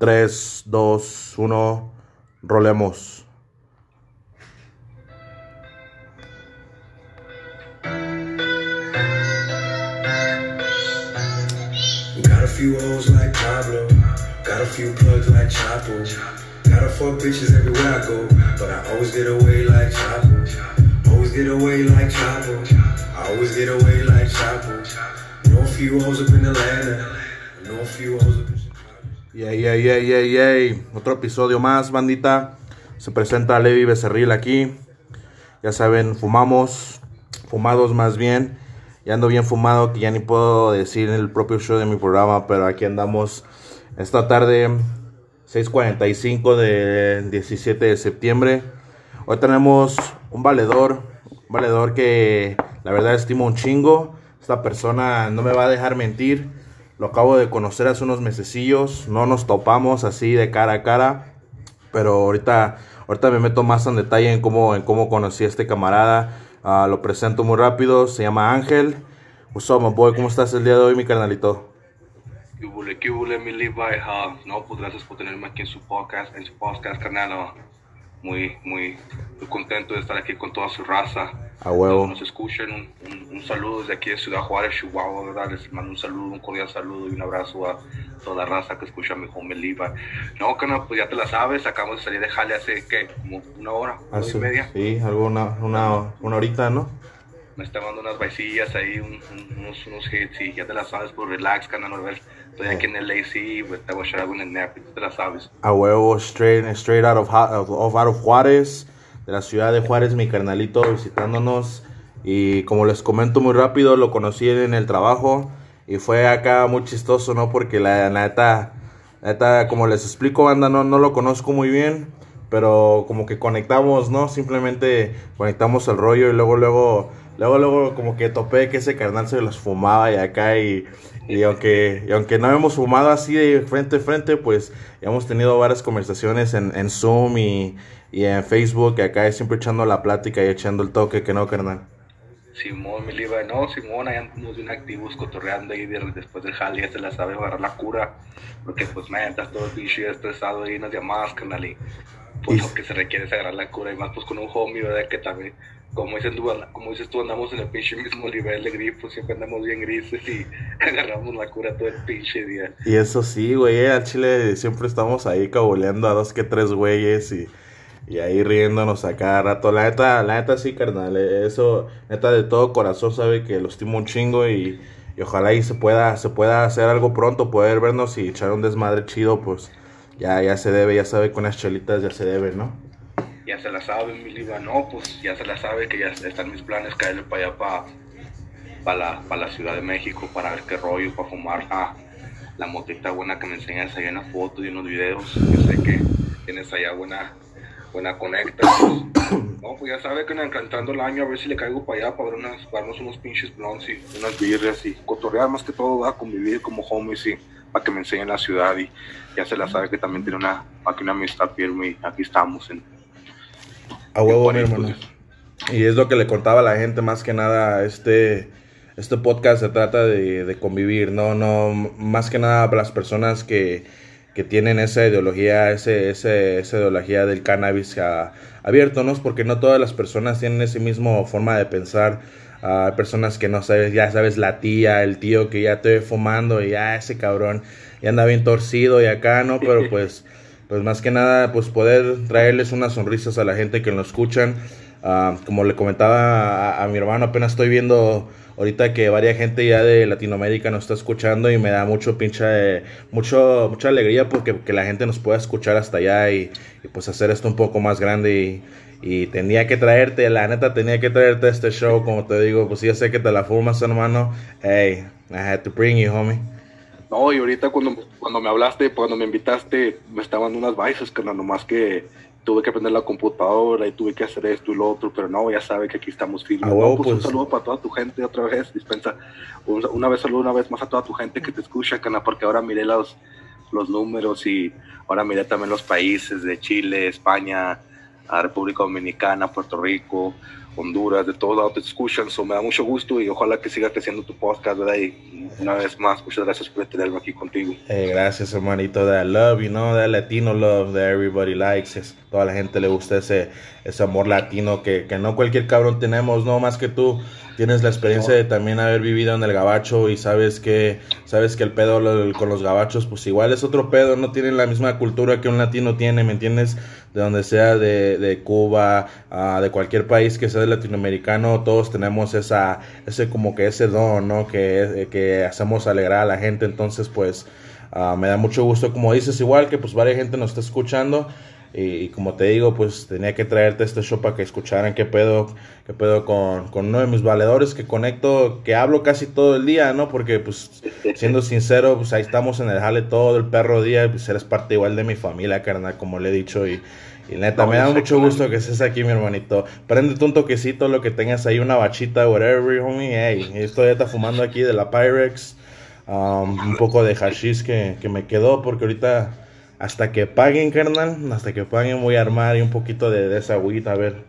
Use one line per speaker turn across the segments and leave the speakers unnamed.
3, 2, 1, rolemos.
Got a few hoes like Pablo, got a few plugs like Chapo. Got a fuck bitches everywhere I go, but I always get away like Chapo. Always get away like Chapo. I always get away like Chapo. Know a few hoes up in Atlanta, know a few hoes up in Chicago.
Yay, yay, yay, yay, yay. Otro episodio más, bandita. Se presenta Levi Becerril aquí. Ya saben, fumamos, fumados más bien. Ya ando bien fumado, que ya ni puedo decir en el propio show de mi programa, pero aquí andamos esta tarde, 6.45 del 17 de septiembre. Hoy tenemos un valedor, un valedor que la verdad estimo un chingo. Esta persona no me va a dejar mentir. Lo acabo de conocer hace unos mesecillos, no nos topamos así de cara a cara, pero ahorita, ahorita me meto más en detalle en cómo, en cómo conocí a este camarada. Ah, lo presento muy rápido, se llama Ángel. What's up, my boy? ¿Cómo estás el día de hoy, mi carnalito?
¿Qué hubo, qué hubo, mi Levi? Ah, no, pues gracias por tenerme aquí en su podcast, en su podcast, carnal. Ah, muy, muy, muy contento de estar aquí con toda su raza.
A huevo.
Nos escuchen, un, un, un saludo desde aquí de Ciudad Juárez, Chihuahua, ¿verdad? Les mando un saludo, un cordial saludo y un abrazo a toda la raza que escucha a mi homie Levi. No, carnal, pues ya te la sabes, acabamos de salir de jale hace, ¿qué? Como una hora, una y media.
Sí, algo, una, una, una horita, ¿no?
Me está dando unas vaisillas ahí, un- un- unos, unos hits y ya te la sabes, pues relax, ver. Estoy aquí en el AC, pues, te voy a echar algo en el nap, y tú te la sabes.
A huevo, straight, straight out of- out of Juárez, de la ciudad de Juárez, mi carnalito visitándonos. Y como les comento muy rápido, lo conocí en el trabajo y fue acá muy chistoso, ¿no? Porque la, neta, la neta, como les explico, banda, no, no lo conozco muy bien, pero como que conectamos, ¿no? Simplemente conectamos el rollo y luego, luego, luego, luego, como que topé que ese carnal se los fumaba y acá y, y aunque, y aunque no hemos fumado así de frente a frente, pues hemos tenido varias conversaciones en, en Zoom y, y en Facebook, acá siempre echando la plática y echando el toque, que no, carnal.
Simón, mi Levi, no, Simón, ahí andamos bien activos, cotorreando ahí de- después del jale, ya se la sabe agarrar la cura, porque pues, man, estás todo pinche estresado ahí en las llamadas, carnal, y pues
Y-
lo que se requiere es agarrar la cura, y más pues con un homie, ¿verdad? Que también, como dices tú, como dices tú andamos en el pinche mismo nivel de grifo, siempre andamos bien grises y agarramos la cura todo el pinche día.
Y eso sí, güey, eh, al chile siempre estamos ahí cabuleando a dos que tres güeyes y, y ahí riéndonos a cada rato. La neta, la neta sí, carnal, eh, eso, neta de todo corazón sabe que lo estimo un chingo y, y ojalá y se pueda, se pueda hacer algo pronto, poder vernos y echar un desmadre chido, pues ya, ya se debe, ya sabe, con las chelitas ya se debe, ¿no?
Ya se la sabe, mi Levi, no, pues ya se la sabe que ya están mis planes, caerle para allá, para pa la, pa la Ciudad de México, para ver qué rollo, para fumar ah, la motita buena que me enseñas allá en las fotos y en los videos. Yo sé que tienes allá buena, buena conecta. pues. no, pues ya sabe que entrando el año, a ver si le caigo para allá, para ver unas, para darnos unos pinches blondes y unas birrias y cotorrear más que todo, va a convivir como homies y para que me enseñen la ciudad y ya se la sabe que también tiene una, aquí una amistad firme y aquí estamos en,
A huevo, mi hermano.
bonito.
Y es lo que le contaba a la gente, más que nada, este, este podcast se trata de, de convivir, no, no, más que nada las personas que, que tienen esa ideología, ese, ese, esa ideología del cannabis a- abierto, ¿no? Porque no todas las personas tienen esa misma forma de pensar. Ah, Hay personas que no sabes, ya sabes, la tía, el tío que ya te ve fumando y ya ese cabrón ya anda bien torcido y acá, ¿no? Pero pues pues más que nada, pues poder traerles unas sonrisas a la gente que nos escuchan. Ah, como le comentaba a, a mi hermano, apenas estoy viendo ahorita que varia gente ya de Latinoamérica nos está escuchando y me da mucho pinche, mucho, mucha alegría porque que la gente nos pueda escuchar hasta allá y, y, pues hacer esto un poco más grande y, y tenía que traerte, la neta tenía que traerte este show, como te digo, pues yo sé que te la fumas hermano, hey, I had to bring you homie.
No, y ahorita cuando, cuando me hablaste, cuando me invitaste, me estaban unas baisas, que nomás que tuve que prender la computadora y tuve que hacer esto y lo otro, pero no, ya sabe que aquí estamos firmes. No, pues, un
pues.
saludo para toda tu gente otra vez, dispensa. Un- Una vez saludo una vez más a toda tu gente que te escucha, cana, porque ahora miré los, los números y ahora miré también los países de Chile, España, a República Dominicana, Puerto Rico, Honduras, de todos lados te escuchan, so me da mucho gusto y ojalá que siga creciendo tu podcast, ¿verdad? Y una vez más, muchas gracias por tenerme aquí contigo.
Hey, gracias, hermanito. That love, you know, that Latino love that everybody likes. Es, toda la gente le gusta ese, ese amor latino que, que no cualquier cabrón tenemos, no más que tú tienes la experiencia de también haber vivido en el gabacho y sabes que sabes que el pedo con los gabachos pues igual es otro pedo, no tienen la misma cultura que un latino tiene, ¿me entiendes? De donde sea, de, de Cuba, uh, de cualquier país que sea latinoamericano, todos tenemos esa, ese como que ese don, ¿no? Que, que hacemos alegrar a la gente, entonces pues uh, me da mucho gusto, como dices, igual que pues varias gente nos está escuchando. Y, como te digo, pues tenía que traerte este show para que escucharan qué pedo, qué pedo con, con, uno de mis valedores que conecto, que hablo casi todo el día, ¿no? Porque, pues, siendo sincero, pues ahí estamos en el jale todo el perro día, pues eres parte igual de mi familia, carnal, como le he dicho, y, y neta, me da mucho gusto que estés aquí, mi hermanito. Préndete un toquecito, lo que tengas ahí, una bachita, whatever, homie, hey, estoy está fumando aquí de la Pyrex, um, un poco de hashish que, que me quedó, porque ahorita hasta que paguen, carnal, hasta que paguen voy a armar un poquito de, esa agüita, a ver,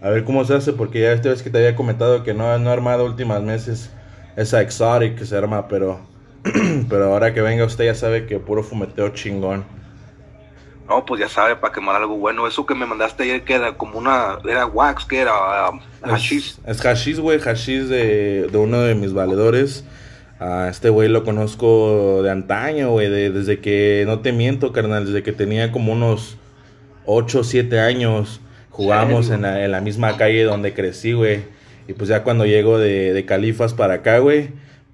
a ver cómo se hace, porque ya esta vez que te había comentado que no, no he armado últimas meses esa exotic que se arma, pero, pero ahora que venga usted ya sabe que puro fumeteo chingón.
No, pues ya sabe, para quemar algo bueno. Eso que me mandaste ayer que era como una, era wax, que era um, hashish.
Es, es hashish, güey, hashish de, de uno de mis valedores. A este güey lo conozco de antaño, güey, desde que, no te miento, carnal, desde que tenía como unos 8 o 7 años. Jugábamos en la, en la, misma calle donde crecí, güey. Y pues ya cuando llego de, de Califas para acá, güey,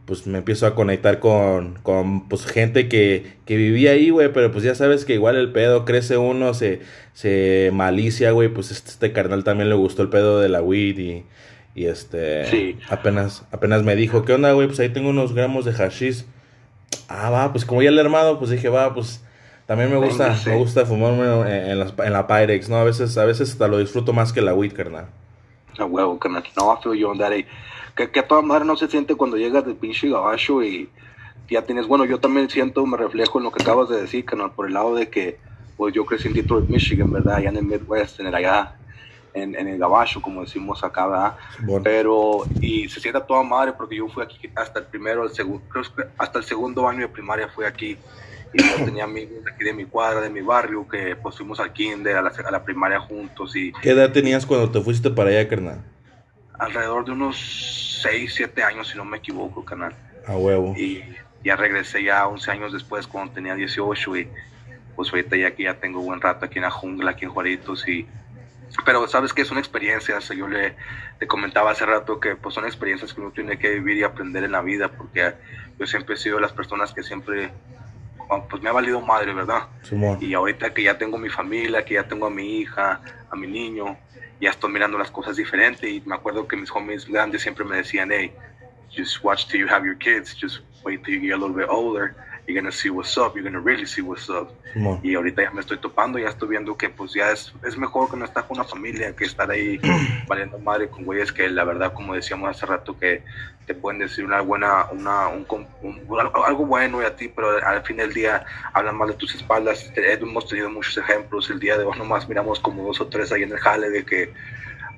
pues me empiezo a conectar con, con pues, gente que, que vivía ahí, güey. Pero pues ya sabes que igual el pedo crece uno, se, se malicia, güey. Pues este, este carnal también le gustó el pedo de la weed y y este, apenas, apenas me dijo, ¿qué onda, güey? Pues ahí tengo unos gramos de hashish. Ah, va, pues como ya le he armado, pues dije, va, pues también me gusta, me gusta fumarme en, en, en, la Pyrex, ¿no? A veces, a veces hasta lo disfruto más que la weed, carnal.
A huevo, carnal. No, feel you on that. Que, que a toda madre no se siente cuando llegas del pinche gabacho y ya tienes, bueno, yo también siento, me reflejo en lo que acabas de decir, carnal, por el lado de que, pues yo crecí en Detroit, Michigan, ¿verdad? Allá en el Midwest, en el allá en, en el gabacho, como decimos acá, ¿verdad? Pero, y se sienta toda madre porque yo fui aquí hasta el primero, el segundo, hasta el segundo año de primaria fui aquí. Y yo tenía amigos de aquí de mi cuadra, de mi barrio, que pues fuimos al kinder, a la, a la primaria juntos. y
¿Qué edad tenías cuando te fuiste para allá, carnal?
Alrededor de unos 6, 7 años, si no me equivoco, canal.
A huevo.
Y ya regresé ya 11 años después, cuando tenía 18, y pues ahorita ya aquí ya tengo buen rato aquí en la jungla, aquí en Juaritos, y pero sabes que son experiencias, yo le, le, comentaba hace rato que pues son experiencias que uno tiene que vivir y aprender en la vida, porque yo siempre he sido de las personas que siempre, pues me ha valido madre, ¿verdad? y ahorita que ya tengo mi familia, que ya tengo a mi hija, a mi niño, ya estoy mirando las cosas diferentes y me acuerdo que mis homies grandes siempre me decían, hey, just watch till you have your kids, just wait till you get a little bit older you're gonna see what's up, you're gonna really see what's up. Y ahorita ya me estoy topando, ya estoy viendo que pues ya es, es mejor que no estar con una familia que estar ahí valiendo madre con güeyes que la verdad, como decíamos hace rato, que te pueden decir una buena, una, un, algo bueno y a ti, pero al fin del día hablan mal de tus espaldas. Hemos tenido muchos ejemplos, el día de hoy nomás miramos como dos o tres ahí en el jale de que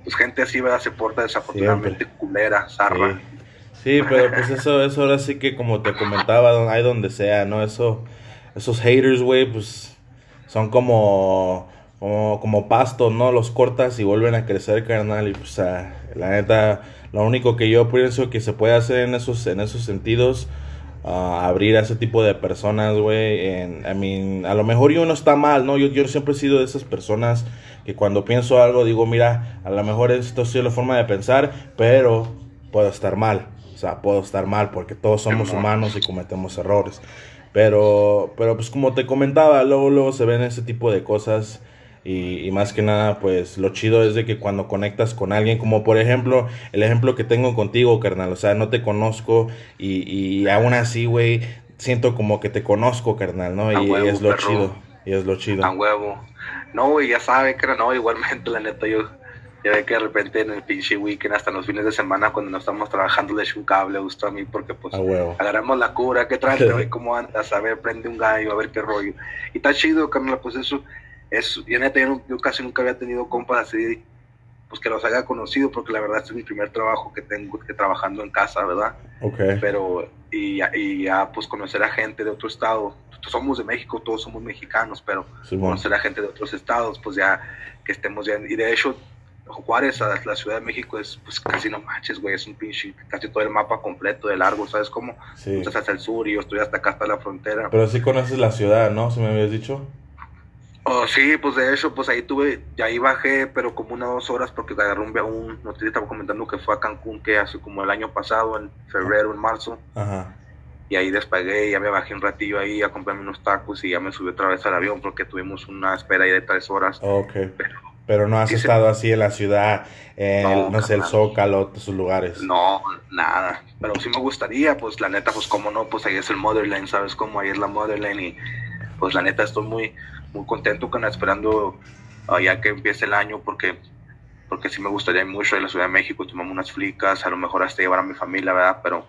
pues gente así ¿verdad? se porta desafortunadamente culera, zarra.
Sí, pero pues eso, eso ahora sí que como te comentaba, hay donde sea, ¿no? Eso, esos haters, güey, pues son como, como, como pasto, ¿no? Los cortas y vuelven a crecer, carnal, y pues la neta, lo único que yo pienso que se puede hacer en esos, en esos sentidos, uh, abrir a ese tipo de personas, güey, I mean, a lo mejor yo no está mal, ¿no? Yo, yo siempre he sido de esas personas que cuando pienso algo digo, mira, a lo mejor esto es la forma de pensar, pero puedo estar mal. Sea, puedo estar mal porque todos somos humanos y cometemos errores. Pero, pero pues como te comentaba, luego, luego se ven ese tipo de cosas. Y, más que nada, pues lo chido es de que cuando conectas con alguien, como por ejemplo, el ejemplo que tengo contigo, carnal, o sea, no te conozco y, y aún así, güey, siento como que te conozco, carnal, ¿no? y, es lo chido, y es lo chido.
A huevo. No, güey, ya sabe, que no, igualmente, la neta, yo ya ve que de repente en el pinche weekend, hasta los fines de semana, cuando no estamos trabajando, le echo un cable, gusto a mí, porque pues agarramos la cura, ¿qué traes? a ver cómo andas, a ver, prende un gallo, a ver qué rollo. Y está chido, Carla, pues eso, es, yo neta, yo, casi nunca había tenido compas así, pues que los haya conocido, porque la verdad este es mi primer trabajo que tengo, que trabajando en casa, ¿verdad?
Ok.
Pero, y, ya- y ya pues conocer a gente de otro estado, somos de México, todos somos mexicanos, pero
Simón.
conocer a gente de otros estados, pues ya que estemos ya, y de hecho, Juárez, a la Ciudad de México es pues casi no manches, güey, es un pinche, casi todo el mapa completo de largo, ¿sabes cómo?
Sí.
Estás hasta el sur y yo estoy hasta acá, hasta la frontera.
Pero sí conoces la ciudad, ¿no? Si me habías dicho.
Oh, sí, pues de hecho, pues ahí tuve, ya ahí bajé, pero como una o dos horas porque agarré un, un no te estaba comentando que fue a Cancún, que hace como el año pasado, en febrero, en marzo,
Ajá.
y ahí despegué, ya me bajé un ratillo ahí a comprarme unos tacos y ya me subí otra vez al avión porque tuvimos una espera ahí de tres horas.
Ok.
Pero
Pero no has estado así en la ciudad, en,
No,
no, sé, el. Zócalo, sus lugares.
no, nada, pero sí me gustaría, pues la neta, pues cómo no, pues ahí es el Motherland, ¿sabes cómo? Ahí es la Motherland y pues la neta estoy muy, muy contento con esperando ya que empiece el año porque porque sí me gustaría ir mucho a la Ciudad de México, tomamos unas flicas, a lo mejor hasta llevar a mi familia, ¿verdad? Pero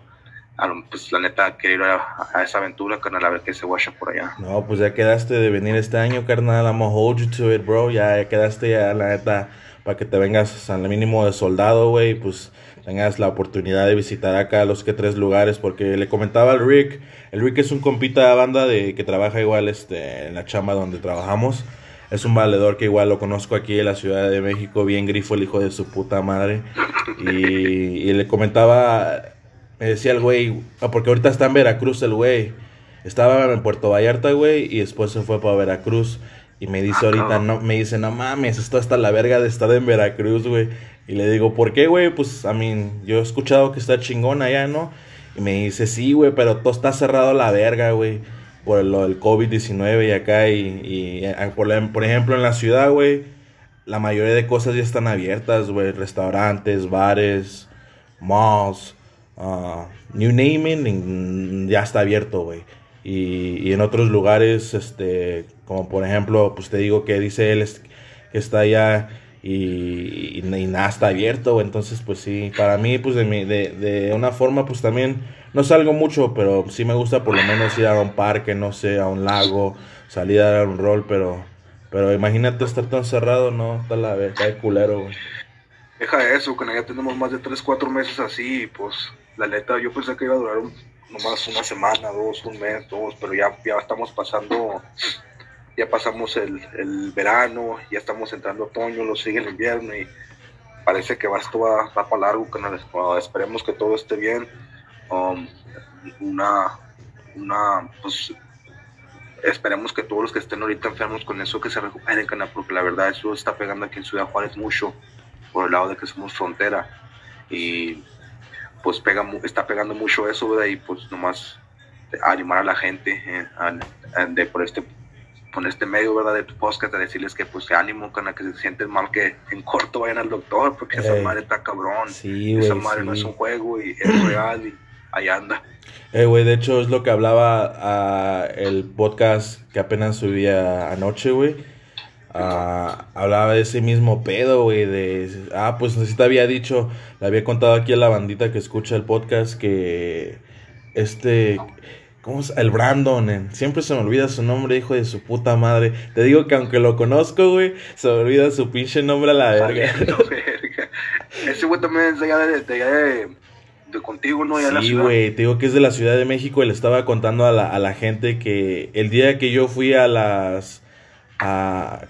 a lo- pues la neta quiero ir a, a esa aventura, carnal, a ver qué se guacha por allá.
No, pues ya quedaste de venir este año, carnal. I'm gonna hold you to it, bro. Ya, ya quedaste ya, la neta, para que te vengas al mínimo de soldado, güey. Pues tengas la oportunidad de visitar acá los que tres lugares. Porque le comentaba al Rick. El Rick es un compita de banda de que trabaja igual este, en la chamba donde trabajamos. Es un valedor que igual lo conozco aquí en la Ciudad de México. Bien grifo el hijo de su puta madre. Y, y le comentaba, me decía el güey, ah, porque ahorita está en Veracruz el güey. Estaba en Puerto Vallarta, güey, y después se fue para Veracruz. Y me dice
Ah,
ahorita, no, me dice, no mames, esto hasta la verga de estar en Veracruz, güey. Y le digo, ¿por qué, güey? Pues, a mí, yo he escuchado que está chingón allá, ¿no? Y me dice, sí, güey, pero todo está cerrado a la verga, güey. Por lo del COVID-19 y acá. Y, y, eh, por, la- por ejemplo, en la ciudad, güey, la mayoría de cosas ya están abiertas, güey. Restaurantes, bares, malls, name it, y ya está abierto, güey. Y, en otros lugares, este, como por ejemplo, pues te digo que dice él es- que está allá y, y, nada está abierto. Entonces, pues sí, para mí, pues de, una forma, pues también no salgo mucho, pero sí me gusta por lo menos ir a un parque, no sé, a un lago, salir a dar un rol, pero, pero imagínate estar tan cerrado, no, está la verga, de culero, güey.
Deja de eso, que ya tenemos más de 3, 4 meses así, pues la neta yo pensé que iba a durar nomás una semana, dos, un mes, dos, pero ya, ya estamos pasando, ya pasamos el, el verano, ya estamos entrando otoño, lo sigue el invierno y parece que va, esto va, va para largo, que esperemos que todo esté bien. Um, una, una, pues esperemos que todos los que estén ahorita enfermos con eso que se recuperen, canal, porque la verdad eso está pegando aquí en Ciudad Juárez mucho por el lado de que somos frontera y pues pega está pegando mucho eso ¿verdad? y pues nomás animar a la gente eh, a- a- de por este por este medio verdad de tu podcast a decirles que pues que ánimo con que se sienten mal que en corto vayan al doctor porque esa madre está cabrón
Sí,
esa madre no es un juego y es real y ahí anda
Eh, güey, de hecho es lo que hablaba ah, el podcast que apenas subía anoche, güey. Ah, hablaba de ese mismo pedo, güey, de... Ah, pues así te había dicho, le había contado aquí a la bandita que escucha el podcast que este... ¿Cómo es? El Brandon, eh, siempre se me olvida su nombre, hijo de su puta madre. Te digo que aunque lo conozco, güey, se me olvida su pinche nombre a la verga.
Ese güey también es de allá de, de, allá de, de contigo no allá
Sí, güey, te digo que es de la Ciudad de México y le estaba contando a la, a la gente que el día que yo fui a las... A,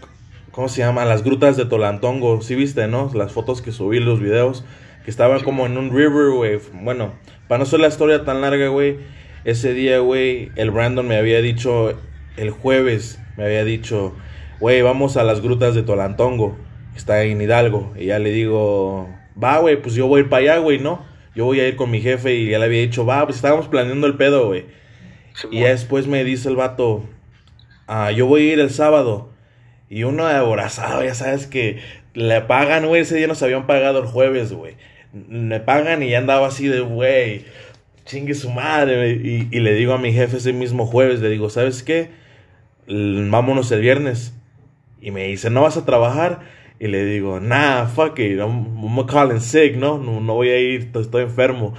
¿Cómo se llama? Las grutas de Tolantongo, ¿sí viste, no? Las fotos que subí, los videos, que estaban como en un river, güey. Bueno, para no ser la historia tan larga, güey, ese día, güey, el Brandon me había dicho, el jueves, me había dicho, güey, vamos a las grutas de Tolantongo, que está en Hidalgo. Y ya le digo, va, güey, pues yo voy a ir para allá, güey, ¿no? Yo voy a ir con mi jefe y ya le había dicho, va, pues estábamos planeando el pedo, güey. Y ya después me dice el vato, ah, yo voy a ir el sábado. Y uno de aborazado, ya sabes que le pagan, güey, ese día nos habían pagado el jueves, güey. Me pagan y ya andaba así de, güey, chingue su madre. Y, le digo a mi jefe ese mismo jueves, le digo, ¿sabes qué? Vámonos el viernes. Y me dice, ¿no vas a trabajar? Y le digo, nah, fuck it, I'm, I'm calling sick, ¿no? ¿no? No voy a ir, estoy enfermo.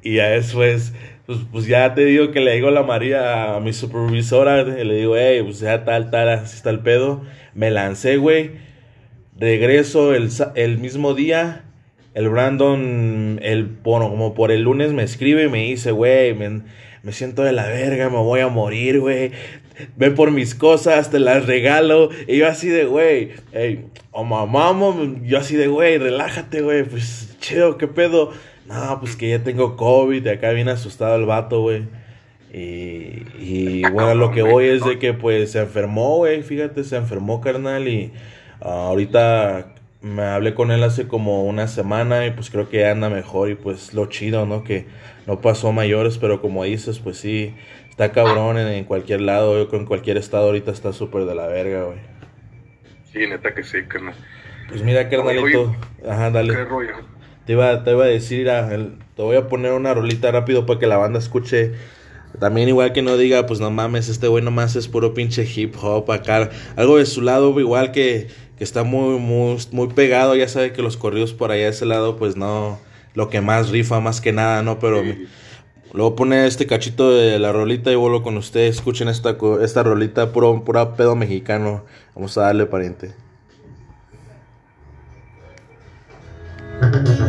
Y ya después, pues, pues ya te digo que le digo la María, a mi supervisora, y le digo, hey, pues ya tal, tal, así está el pedo. Me lancé, güey. regreso el, el mismo día. El Brandon, el, por, como por el lunes me escribe y me dice, güey, me, me siento de la verga, me voy a morir, güey. Ven por mis cosas, te las regalo. Y yo así de, güey, hey, o mamá, mom", yo así de, güey, relájate, güey, pues chido, ¿qué pedo? No, pues que ya tengo COVID, de acá viene asustado el vato, güey. Y, y bueno, lo que voy es de que pues se enfermó, güey, fíjate, se enfermó, carnal, y ah, ahorita me hablé con él hace como una semana y pues creo que anda mejor y pues lo chido, ¿no? Que no pasó mayores, pero como dices, pues sí, está cabrón en, en cualquier lado, yo en cualquier estado ahorita está súper de la verga, güey.
Sí, neta que sí, carnal.
Pues mira, carnalito, ajá, dale.
¿Qué rollo?
Te iba, te iba a decir, mira, el- te voy a poner una rolita rápido para que la banda escuche. También igual que no diga, pues no mames, este güey nomás es puro pinche hip hop acá. Algo de su lado, igual que, que está muy, muy, muy pegado. Ya sabe que los corridos por allá de ese lado, pues no, lo que más rifa más que nada, ¿no? Pero
Sí.
luego pone este cachito de la rolita y vuelvo con ustedes. Escuchen esta, esta rolita, puro, pura pedo mexicano. Vamos a darle, pariente.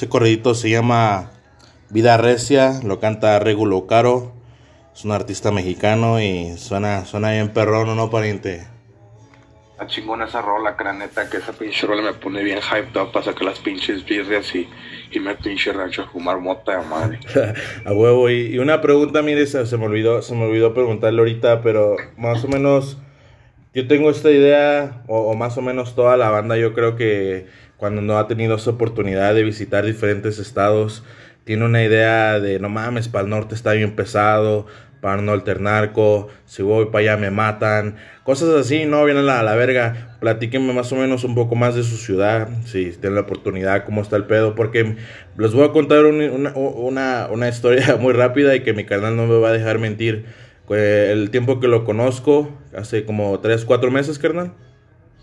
ese corridito se llama Vida Recia, lo canta Regulo Caro. Es un artista mexicano y suena, suena bien perrón, ¿no, pariente?
Está chingona esa rola, craneta, que esa pinche rola me pone bien hyped up para sacar las pinches birrias y irme al pinche rancho a fumar mota de madre.
A huevo. Y, y una pregunta, mire, se, se me olvidó, se me olvidó preguntarle ahorita, pero más o menos, yo tengo esta idea, o, o más o menos toda la banda, yo creo que cuando no ha tenido esa oportunidad de visitar diferentes estados, tiene una idea de, no mames, para el norte está bien pesado, para el norte el narco, si voy para allá me matan, cosas así, no, vienen a la verga. Platíquenme más o menos un poco más de su ciudad, si tienen la oportunidad, cómo está el pedo, porque les voy a contar un- una, una, una historia muy rápida y que mi canal no me va a dejar mentir. Eh, El tiempo que lo conozco, hace como 3, 4 meses, carnal.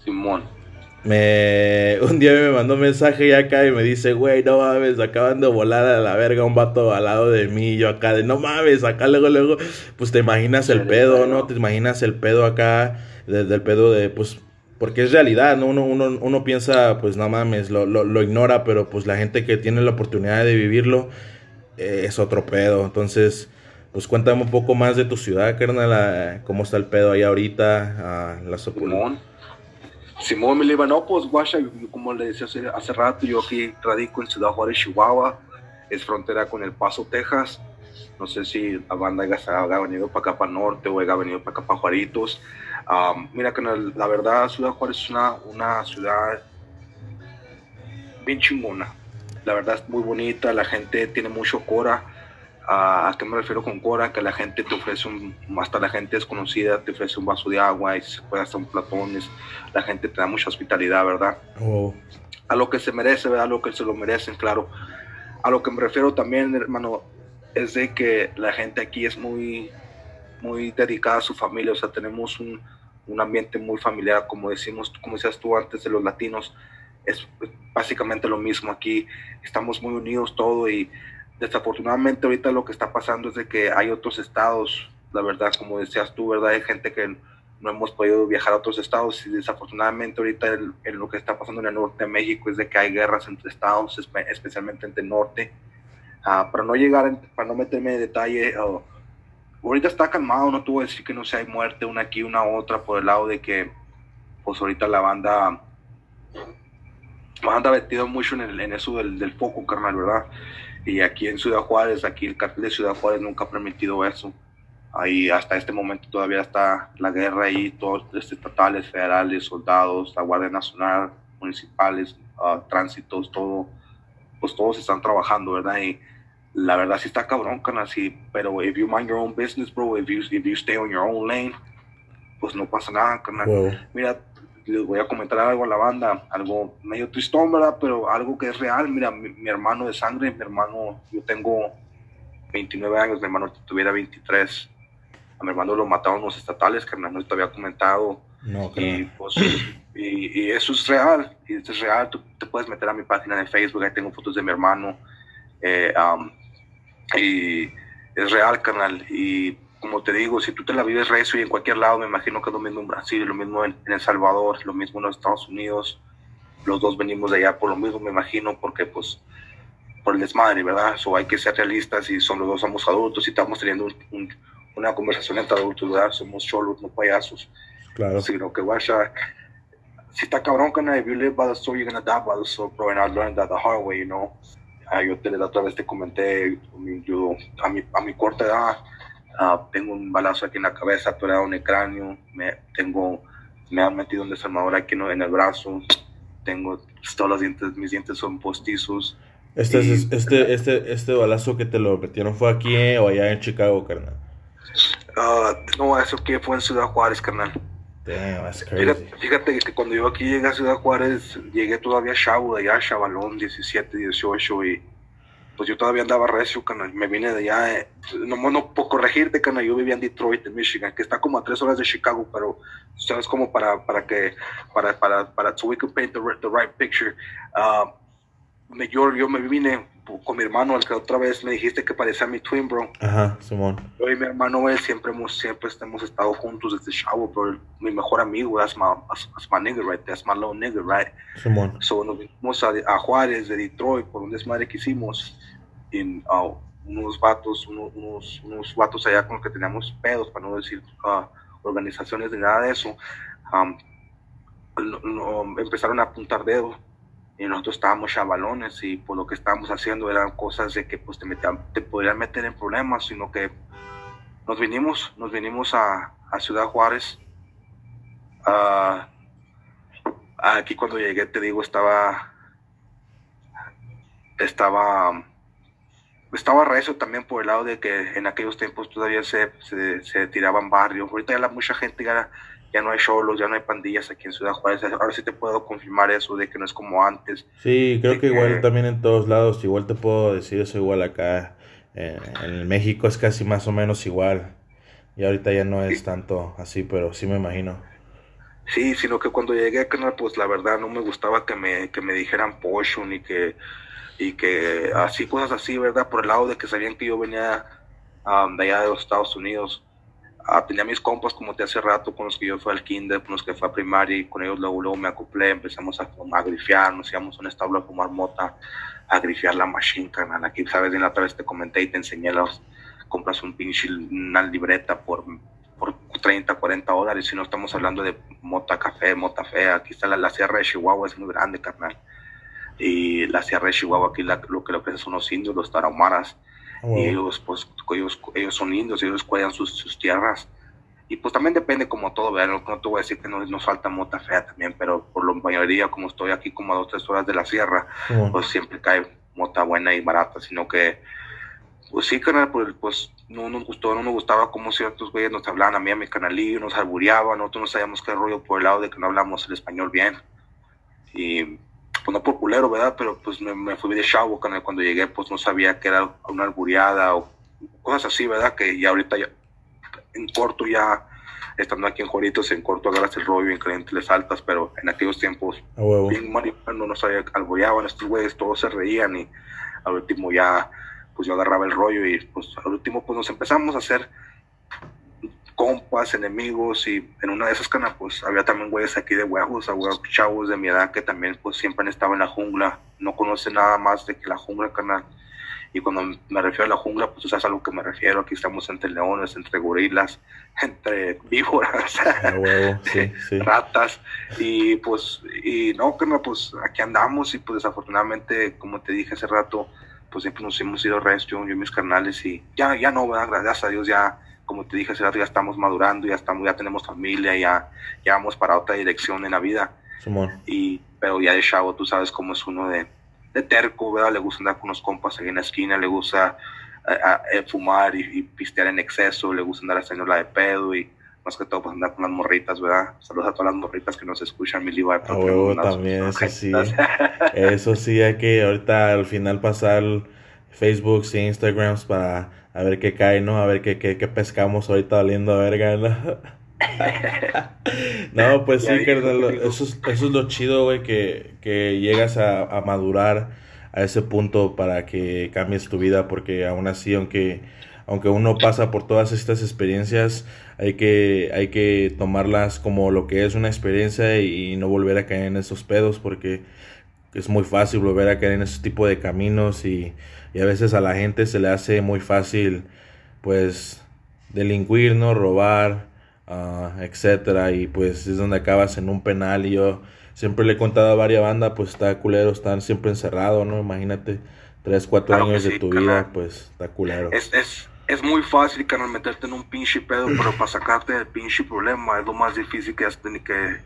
Simón.
Me, un día me mandó un mensaje ya acá y me dice, güey, no mames, acaban de volar a la verga un vato al lado de mí. Y yo acá de, no mames, acá luego, luego, pues te imaginas el pedo. ¿no? Te imaginas el pedo acá, desde el pedo de, pues, porque es realidad, ¿no? Uno, uno, uno piensa, pues, no mames, lo, lo, lo ignora, pero pues la gente que tiene la oportunidad de vivirlo eh, es otro pedo. Entonces, pues cuéntame un poco más de tu ciudad, carnal, cómo está el pedo ahí ahorita, ah, las opor-
Simón. Me le iba, no, pues guacha, yo- como le decía hace, rato, yo aquí radico en Ciudad Juárez, Chihuahua, es frontera con El Paso, Texas. No sé si la banda haya venido para acá para norte o haya venido para acá para Juaritos. Mira que la verdad Ciudad Juárez es una, una ciudad bien chingona. La verdad es muy bonita, la gente tiene mucho cora. ¿A qué me refiero con cora? Que la gente te ofrece un, hasta la gente desconocida te ofrece un vaso de agua y se puede hasta un platones. La gente te da mucha hospitalidad, ¿verdad?
Oh,
a lo que se merece, ¿verdad? A lo que se lo merecen, claro. A lo que me refiero también, hermano, es de que la gente aquí es muy, muy dedicada a su familia, o sea, tenemos un, un ambiente muy familiar, como decimos, como decías tú antes de los latinos, es básicamente lo mismo aquí, estamos muy unidos todo y desafortunadamente ahorita lo que está pasando es de que hay otros estados, la verdad, como decías tú, ¿verdad? Hay gente que no hemos podido viajar a otros estados y desafortunadamente ahorita el- lo que está pasando en el norte de México es de que hay guerras entre estados, espe- especialmente entre el norte. Ah, para no llegar, para no meterme en detalle, ah, ahorita está calmado, no te voy decir que no sea hay muerte una aquí, una otra, por el lado de que pues ahorita la banda anda metido mucho en, el- en eso del foco, carnal, ¿verdad? Y aquí en Ciudad Juárez, aquí el cartel de Ciudad Juárez nunca ha permitido eso. Ahí hasta este momento todavía está la guerra ahí, todos este, estatales, federales, soldados, la Guardia Nacional, municipales, ah, tránsitos, todo, pues todos están trabajando, ¿verdad? Y la verdad sí está cabrón, carnal, sí, pero if you mind your own business, bro, if you, if you stay on your own lane, pues no pasa nada.
Huevo.
Mira, les voy a comentar algo a la banda, algo medio tristón, ¿verdad? Pero algo que es real. Mira, mi, mi hermano de sangre, mi hermano, yo tengo 29 años, mi hermano tuviera 23. A mi hermano lo mataron los estatales, carnal, no te había comentado.
No,
Y,
carnal.
pues, y, y eso es real, y esto es real. Tú te puedes meter a mi página de Facebook, ahí tengo fotos de mi hermano. eh, um, y es real, carnal. Y como te digo, si tú te la vives recio y en cualquier lado, me imagino que es lo mismo en Brasil, lo mismo en, en El Salvador, lo mismo en los Estados Unidos. Los dos venimos de allá por lo mismo, me imagino, porque pues por el desmadre, ¿verdad? So, hay que ser realistas y son los dos somos adultos y estamos teniendo un- un- una conversación entre adultos, ¿verdad? Somos cholos, no payasos
Claro.
sino que guacha, si está cabrón que if you live by the sword, you're gonna die by the sword, bro, and I learned that the hard way, you know. Ah, yo te, la otra vez te comenté, yo a mi, a mi corta edad ah, tengo un balazo aquí en la cabeza, atorado en el cráneo, me, tengo, me han metido un desarmador aquí en, en el brazo, tengo todos los dientes, mis dientes son postizos.
Este,
Y-
es, este, este, este balazo que te lo metieron fue aquí eh, o allá en Chicago, carnal.
Ah, no, eso que fue en Ciudad Juárez, carnal.
Damn, that's
Fíjate,
crazy.
fíjate que cuando yo aquí llegué a Ciudad Juárez, llegué todavía chavo de allá, chavalón, 17, 18, y pues yo todavía andaba recio, canal. Me vine de allá, eh, no, no por corregirte, canal, yo vivía en Detroit, en Michigan, que está como a tres horas de Chicago, pero sabes como para, para que, para, para, para, so we could paint the, the right picture. Ah, me- yo, yo me vine con mi hermano, el que otra vez me dijiste que parecía mi twin, bro.
Ajá, Simón.
Yo y mi hermano, él, siempre hemos, siempre hemos estado juntos desde chavo, bro. Mi mejor amigo, that's my, that's, my nigga right that's my little nigga, right?
Simón.
So nos vinimos a, a Juárez de Detroit por un desmadre que hicimos en ah, unos vatos, uno- unos, unos vatos allá con los que teníamos pedos, para no decir ah, organizaciones ni nada de eso. Empezaron a apuntar dedos y nosotros estábamos chavalones y por lo que estábamos haciendo eran cosas de que pues te, metían- te podrían meter en problemas, sino que nos vinimos, nos vinimos a, a Ciudad Juárez. Ah, aquí cuando llegué, te digo, estaba, estaba, estaba recio también por el lado de que en aquellos tiempos todavía se, se, se tiraban barrios. Ahorita ya la, mucha gente ya, ya no hay solos, ya no hay pandillas aquí en Ciudad Juárez. Ahora sí te puedo confirmar eso de que no es como antes.
Sí, creo que igual también en todos lados, igual te puedo decir eso igual acá. eh, en México es casi más o menos igual. Y ahorita ya no es tanto así, pero sí me imagino.
Sí, sino que cuando llegué a Canal, pues la verdad no me gustaba que me, que me dijeran pocho ni que, y que así, cosas así, ¿verdad? Por el lado de que sabían que yo venía um, de allá de los Estados Unidos. Ah, tenía mis compas, como te hace rato, con los que yo fui al kinder, con los que fui a primaria, y con ellos luego, luego me acoplé, empezamos a, a grifear, nos íbamos a un establo a fumar mota, a grifear la machine, carnal. Aquí, sabes, en la otra vez te comenté y te enseñé los, compras un pinche, una libreta por, por 30, 40 dólares, si no estamos hablando de mota café, mota fea, aquí está la, la sierra de Chihuahua, es muy grande, carnal. Y la sierra de Chihuahua, aquí la- lo que lo que son los indios, los tarahumaras,
Ah,
y
wow.
ellos, pues, ellos, ellos son indios, ellos cuidan sus, sus tierras. Y pues también depende como todo, ¿verdad? No, te voy a decir que no, nos falta mota fea también, pero por la mayoría, como estoy aquí como a dos, tres horas de la sierra,
Simón.
pues siempre cae mota buena y barata, sino que, pues sí, canal, pues, pues no nos gustó, no nos gustaba cómo ciertos güeyes nos hablaban a mí, a mi canalillo, nos albureaban, nosotros no sabíamos qué rollo por el lado de que no hablamos el español bien. Y pues no por culero, ¿verdad? Pero pues me, me fui de chavo, cuando, llegué pues no sabía que era una alburiada o cosas así, ¿verdad? Que ya ahorita ya en corto ya, estando aquí en Joritos, en corto agarras el rollo en caliente le saltas, pero en aquellos tiempos bien marihuano, no sabía que alboreaban estos güeyes, todos se reían y al último ya, pues yo agarraba el rollo y pues al último pues nos empezamos a hacer compas, enemigos y en una de esas canas pues había también güeyes aquí de huevos, chavos de mi edad que también pues siempre han estado en la jungla, no conocen nada más de que la jungla, canal. Y cuando me refiero a la jungla, pues eso es a lo que me refiero. Aquí estamos entre leones, entre gorilas, entre víboras,
A huevo, sí, sí.
ratas. Y pues, y no, carnal, pues aquí andamos. Y pues desafortunadamente, como te dije hace rato, pues siempre nos hemos ido resto, yo y mis carnales. Y ya, ya no, ¿verdad? gracias a Dios, ya, como te dije hace rato, ya estamos madurando, ya, estamos, ya tenemos familia, ya, ya vamos para otra dirección en la vida
Simón.
y pero ya de chavo tú sabes cómo es uno de, de terco, ¿verdad? Le gusta andar con los compas ahí en la esquina, le gusta eh, a- eh, fumar y, y pistear en exceso, le gusta andar haciendo la de pedo y más que todo pues andar con las morritas, ¿verdad? Saludos a todas las morritas que nos escuchan, mi Levi.
A huevo también, eso sí. Eso sí, hay que ahorita al final pasar Facebook y Instagrams para a ver qué cae, ¿no? A ver qué, qué, qué pescamos ahorita valiendo a verga, ¿no? No, pues sí, carnal, eso es, eso es lo chido, güey, que, que llegas a, a madurar a ese punto para que cambies tu vida, porque aún así, aunque, aunque uno pasa por todas estas experiencias, hay que, hay que tomarlas como lo que es una experiencia y, no volver a caer en esos pedos, porque es muy fácil volver a caer en ese tipo de caminos y, y a veces a la gente se le hace muy fácil, pues, delinquir, ¿no? Robar, ah, etcétera, y pues es donde acabas en un penal y yo siempre le he contado a varias bandas, pues está culero, están siempre encerrados, ¿no? Imagínate, tres, cuatro
Claro
años de tu vida, pues está culero.
Es, es, es muy fácil, carnal, meterte en un pinche pedo, pero para sacarte del pinche problema es lo más difícil que has tenido que...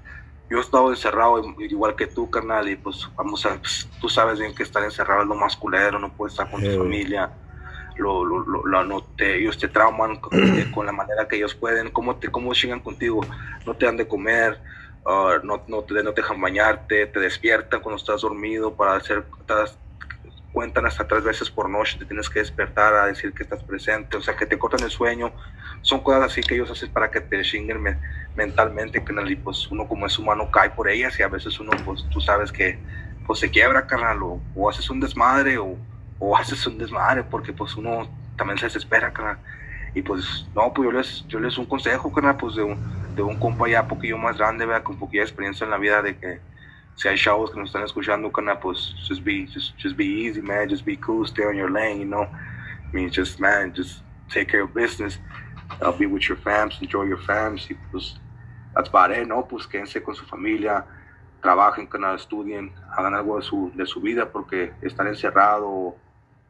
Yo he estado encerrado igual que tú, carnal, y pues vamos a... pues, tú sabes bien que estar encerrado es lo más culero, no puedes estar con tu familia. Lo, lo, lo, lo- no te, ellos te trauman con, eh, con la manera que ellos pueden, cómo, te, cómo chingan contigo, no te dan de comer, ah, no, no, te, no te dejan bañarte, te despiertan cuando estás dormido para hacer, das- cuentan hasta tres veces por noche, te tienes que despertar a decir que estás presente, o sea, que te cortan el sueño. Son cosas así que ellos hacen para que te chinguen me- mentalmente, carnal, y pues uno como es humano cae por ellas y a veces uno, pues tú sabes que pues se quiebra, carnal, o, o haces un desmadre o, o haces un desmadre porque pues uno también se desespera, carnal. Y pues, no, pues yo les, yo les un consejo, carnal, pues de un, de un compa ya un poquillo más grande, vea, con poquilla experiencia en la vida de que si hay chavos que nos están escuchando, carnal, pues just be, just, just be easy, man, just be cool, stay on your lane, you know. I mean, just, man, just take care of business, uh, be with your fams, enjoy your fams, y pues, that's about it, ¿no? Pues quédense con su familia, trabajen, carnal, estudien, hagan algo de su, de su vida, porque estar encerrado,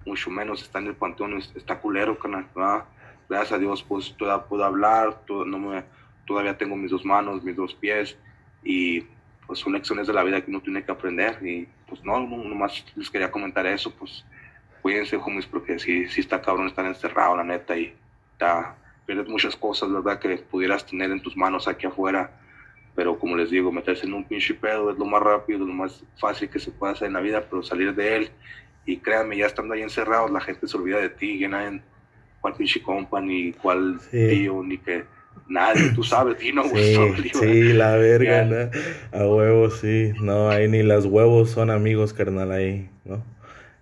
mucho menos estar en el panteón, es- está culero, carnal, ¿verdad? Gracias a Dios, pues, todavía puedo hablar, todo- no me, todavía tengo mis dos manos, mis dos pies, y pues son lecciones de la vida que uno tiene que aprender y pues no, no nomás les quería comentar eso, pues cuídense, homies, porque sí, sí está cabrón estar encerrado, la neta, y está, pierdes muchas cosas, ¿verdad?, que pudieras tener en tus manos aquí afuera, pero como les digo, meterse en un pinche pedo es lo más rápido, lo más fácil que se puede hacer en la vida, pero salir de él, y créanme, ya estando ahí encerrados, la gente se olvida de ti, ya nadie, cuál pinche compa, ni cuál
Sí.
tío, ni que nadie, tú sabes, Dino, güey,
Sí, sí, la verga. ¿no? A huevos, sí. No, ahí ni las huevos son amigos, carnal, ahí, ¿no?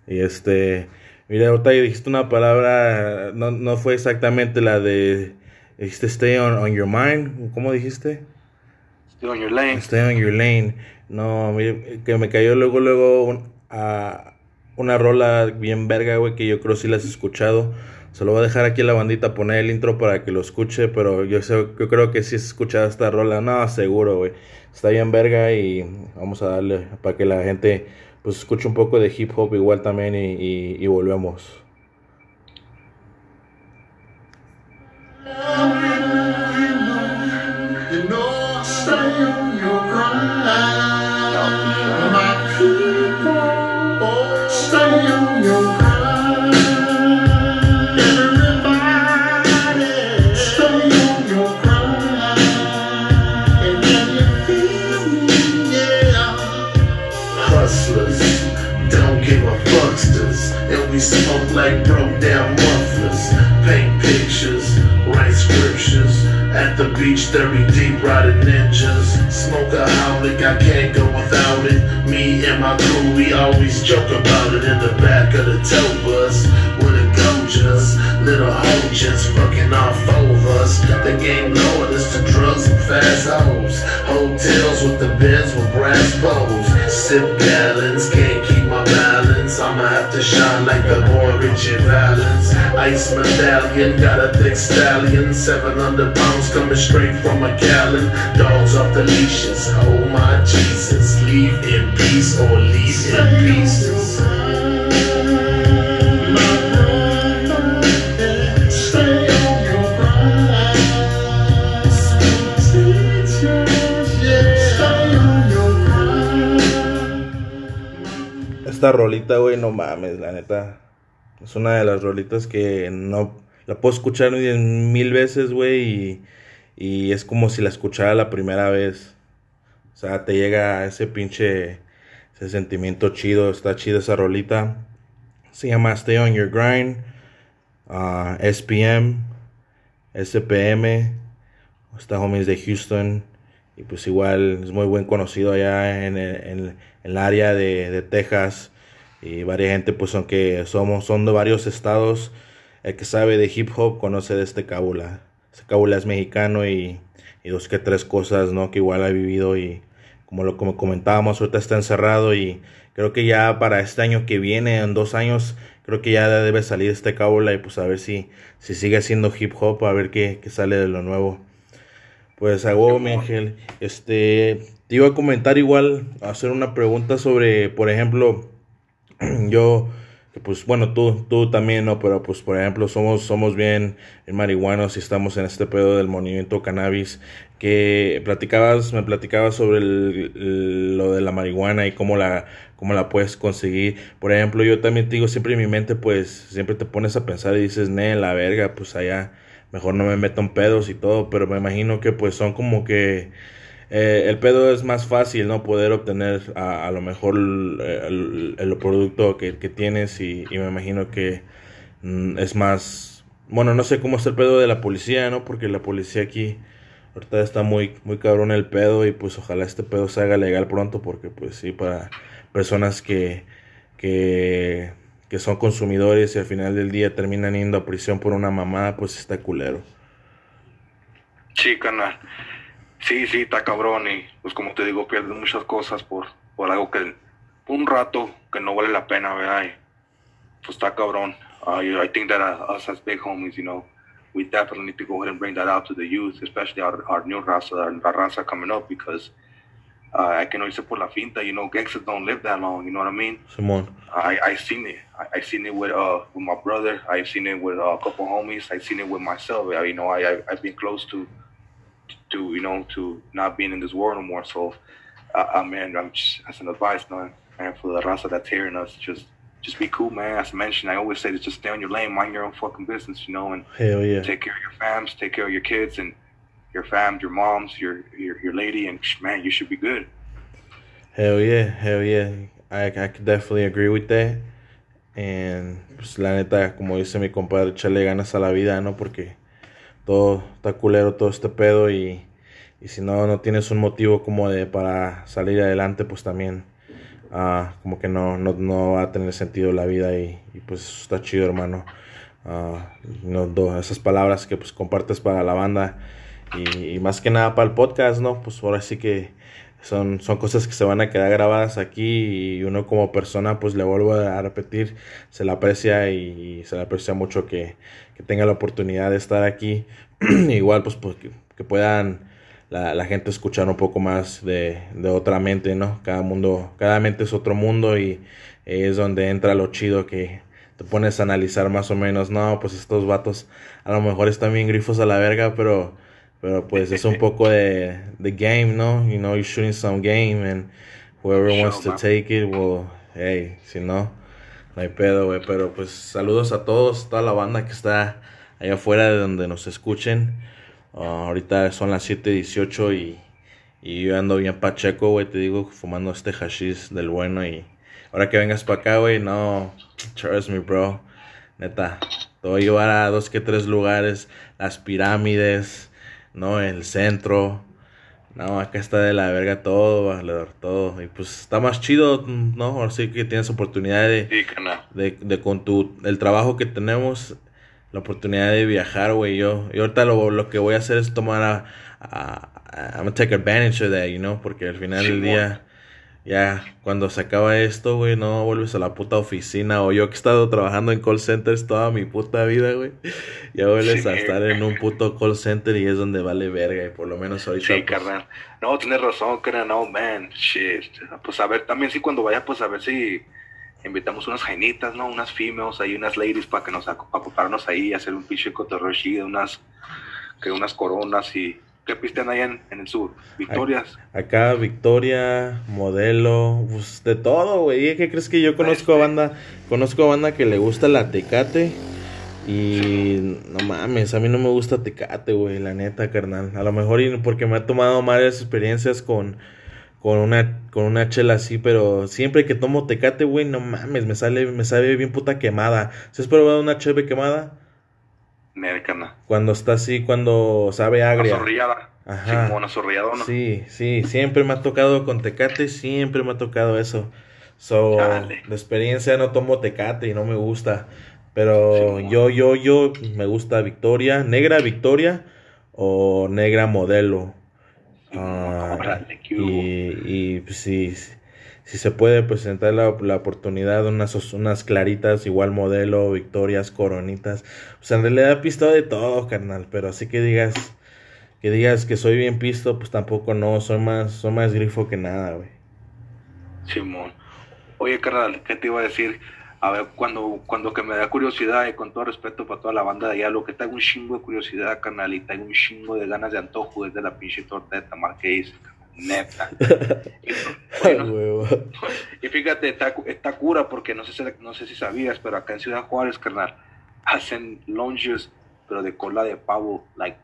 Y este, mira, ahorita dijiste una palabra, no, no fue exactamente la de, dijiste stay on, on your mind, ¿cómo dijiste?
Stay on your lane.
Stay on your lane. No, mire, que me cayó luego, luego un- a una rola bien verga, güey, que yo creo si la has escuchado. Se lo voy a dejar aquí a la bandita poner el intro para que lo escuche, pero yo, sé, yo creo que si has escuchado esta rola, no, seguro, güey. Está bien verga y vamos a darle para que la gente pues escuche un poco de hip hop igual también y, y, y volvemos.
30 deep, riding ninjas. Smoke a howlick, I can't go without it. Me and my crew, we always joke about it in the back of the tow bus. With a gorgeous little hoe just fucking off of us. The game lowered us to drugs and fast hoes. Hotels with the beds with brass bowls. Sip gallons, can't keep my balance. I'ma have to shine like the boy Richard Valens. Ice medallion, got a thick stallion. 700 pounds coming straight from a gallon. Dogs off the leashes. Oh my Jesus. Leave in peace or leave in pieces.
Esta rolita, güey, no mames, la neta. Es una de las rolitas que no la puedo escuchar mil veces, güey, y, y es como si la escuchara la primera vez. O sea, te llega ese pinche, ese sentimiento chido, está chida esa rolita. Se llama Stay on Your Grind, ah, SPM, SPM, está homies de Houston, y pues igual es muy buen conocido allá en el, en el área de, de Texas y varias gente pues aunque somos son de varios estados el que sabe de hip hop conoce de este Cábula este Cábula es mexicano y, y dos que tres cosas no que igual ha vivido y como lo como comentábamos ahorita está encerrado y creo que ya para este año que viene en dos años creo que ya debe salir este Cábula y pues a ver si si sigue haciendo hip hop a ver qué, qué sale de lo nuevo pues a huevo, mi ángel. Este, te iba a comentar igual, hacer una pregunta sobre, por ejemplo, yo, pues bueno, tú, tú también, ¿no? Pero pues por ejemplo, somos, somos bien marihuanos y estamos en este pedo del movimiento cannabis, que platicabas, me platicabas sobre lo de la marihuana y cómo la, cómo la puedes conseguir. Por ejemplo, yo también te digo, siempre en mi mente, pues, siempre te pones a pensar y dices, ne, la verga, pues allá, mejor no me meto en pedos y todo, pero me imagino que pues son como que eh, el pedo es más fácil, ¿no? Poder obtener a, lo mejor el, el- producto que, tienes y, y me imagino que mm, es más, bueno, no sé cómo está el pedo de la policía, ¿no? Porque la policía aquí ahorita está muy, muy cabrón el pedo y pues ojalá este pedo se haga legal pronto porque pues sí, para personas que, que, que son consumidores y al final del día terminan yendo a prisión por una mamada, pues está culero.
Sí, canal. Sí, sí, está cabrón y pues como te digo, pierdes muchas cosas por, por algo que un rato que no vale la pena, ¿verdad? Y, pues está cabrón. I think that uh, us as big homies, you know, we definitely need to go ahead and bring that out to the youth, especially our, our new raza, our, our raza coming up because uh, I can always por la finta, you know, gangsters don't live that long, you know what I mean?
Simón.
I I seen it. I, I seen it with uh with my brother. I've seen it with uh, a couple homies. I've seen it with myself. I, you know, I, I I've been close to to you know to not being in this world no more. So, uh, I mean, I'm just as an advice, man, man, for the rest that's hearing us, just just be cool, man. As I mentioned, I always say to just stay on your lane, mind your own fucking business, you know, and
Hell yeah.
take care of your fams, take care of your kids and your fam, your moms, your your your lady, and man, you should be good.
Hell yeah, hell yeah. I, I could definitely agree with that. And pues la neta, como dice mi compadre, echarle ganas a la vida, ¿no? Porque todo está culero, todo este pedo y, y si no, no tienes un motivo como de para salir adelante, pues también ah, como que no, no, no va a tener sentido la vida y, pues eso está chido, hermano. Ah, no, esas palabras que pues compartes para la banda y más que nada para el podcast, ¿no? Pues ahora sí que son, son cosas que se van a quedar grabadas aquí y uno como persona pues le vuelvo a repetir, se le aprecia y, se le aprecia mucho que, que tenga la oportunidad de estar aquí. Igual pues, pues, que, que puedan la, la gente escuchar un poco más de, de otra mente, ¿no? Cada mundo, cada mente es otro mundo y es donde entra lo chido que te pones a analizar más o menos, no, pues estos vatos a lo mejor están bien grifos a la verga, pero pero pues es un poco de, de game, ¿no? You know, you're shooting some game and whoever wants to
man.
take it, well, hey, si no, no hay pedo, güey. Pero pues saludos a todos, toda la banda que está allá afuera de donde nos escuchen. Ah, ahorita son las 7.18 y, y yo ando bien pacheco, güey, te digo, fumando este hashish del bueno y ahora que vengas para acá, güey, no, trust me, bro. Neta, te voy a llevar a dos que tres lugares, las pirámides, no, el centro. No, acá está de la verga todo, valedor, todo. Y pues está más chido, ¿no? Así que tienes oportunidad de,
Sí,
de, de con tu, el trabajo que tenemos, la oportunidad de viajar, güey. Yo, y ahorita lo, lo que voy a hacer es tomar a, a, a- I'm gonna take advantage of that, you know, porque al final del día, ya, cuando se acaba esto, güey, no vuelves a la puta oficina. O yo que he estado trabajando en call centers toda mi puta vida, güey. Ya vuelves a estar en un puto call center y es donde vale verga. Y por lo menos ahorita.
Sí,
pues,
carnal. No, tienes razón, carnal. No, man. Shit. Pues a ver, también sí, cuando vaya, pues a ver si invitamos unas jainitas, ¿no? Unas females, ahí unas ladies para que nos ac- acoparnos ahí, hacer un pinche cotorreo chido, unas, que unas coronas y... ¿Qué pisten ahí en, en el sur? Victorias.
Acá Victoria, modelo, pues de todo, güey. ¿Qué crees que yo conozco a
Este.
banda? Conozco a banda que le gusta la Tecate. Y no mames, a mí no me gusta Tecate, güey, la neta, carnal. A lo mejor y porque me ha tomado malas experiencias con, con una con una chela así, pero siempre que tomo Tecate, güey, no mames, me sale me sabe bien puta quemada. ¿Se has probado una cheve quemada?
Nel, carnal.
Cuando está así, cuando sabe agria.
zorrillada.
Ajá.
Sí, una zorrilladona.
Sí, sí, siempre me ha tocado con Tecate, siempre me ha tocado eso. So,
Chale.
de experiencia no tomo Tecate y no me gusta. Pero
Sí,
yo, yo, yo me gusta Victoria, negra Victoria o negra modelo. Ah, y, y pues, si, si se puede presentar la, la oportunidad, unas, unas claritas, igual modelo, victorias, coronitas. O sea, en realidad he pistado de todo, carnal. Pero así que digas, que digas que soy bien pisto, pues tampoco no. Soy más, soy más grifo que nada, güey.
Simón. Oye, carnal, ¿qué te iba a decir? A ver, cuando, cuando que me da curiosidad y con todo respeto para toda la banda de allá, lo que tengo un chingo de curiosidad, carnal, y tengo un chingo de ganas de antojo es de la pinche torta de carnal, neta. Y, oye, no-
Huevo.
y fíjate, está, está cura porque no sé, si, no sé si sabías, pero acá en Ciudad Juárez, carnal, hacen lunches, pero de cola de pavo, like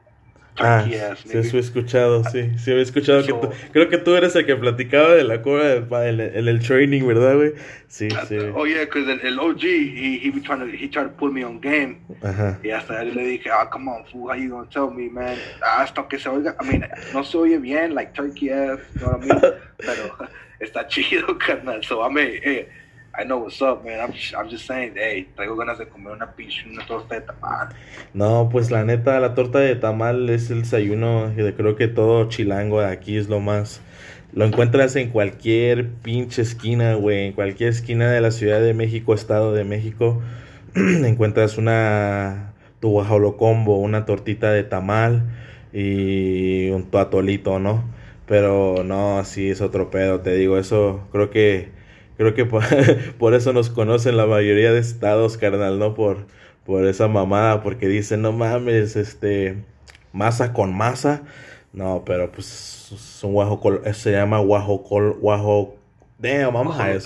Ah, sí, he escuchado, sí, sí he escuchado que
So-
tú, creo que tú eres el que platicaba de la pa- en, en el training, ¿verdad, güey? Sí, sí.
Oh yeah, because el, el OG, he, he, be trying to, he tried to put me on game.
Ajá.
Y hasta él le dije, ah, come on, fool, how you gonna tell me, man? Hasta que se oiga, I mean, no se oye bien, like turkey ass, you know what I mean? Pero está chido, carnal. So, I mean, hey, I know what's up, man. I'm, I'm just saying, hey, traigo ganas de comer una pinche, una torta de tamal.
No, pues la neta, la torta de tamal es el desayuno de creo que todo chilango de aquí es lo más. Lo encuentras en cualquier pinche esquina, güey. En cualquier esquina de la Ciudad de México, Estado de México. encuentras una tu guajolocombo, una tortita de tamal y un tu atolito, ¿no? Pero no, sí es otro pedo, te digo, eso creo que creo que por, por eso nos conocen la mayoría de estados, carnal, ¿no? Por por esa mamada, porque dicen, no mames, este, masa con masa. No, pero pues es un guajo, col- se llama guajo, guajo, damn, I'm high.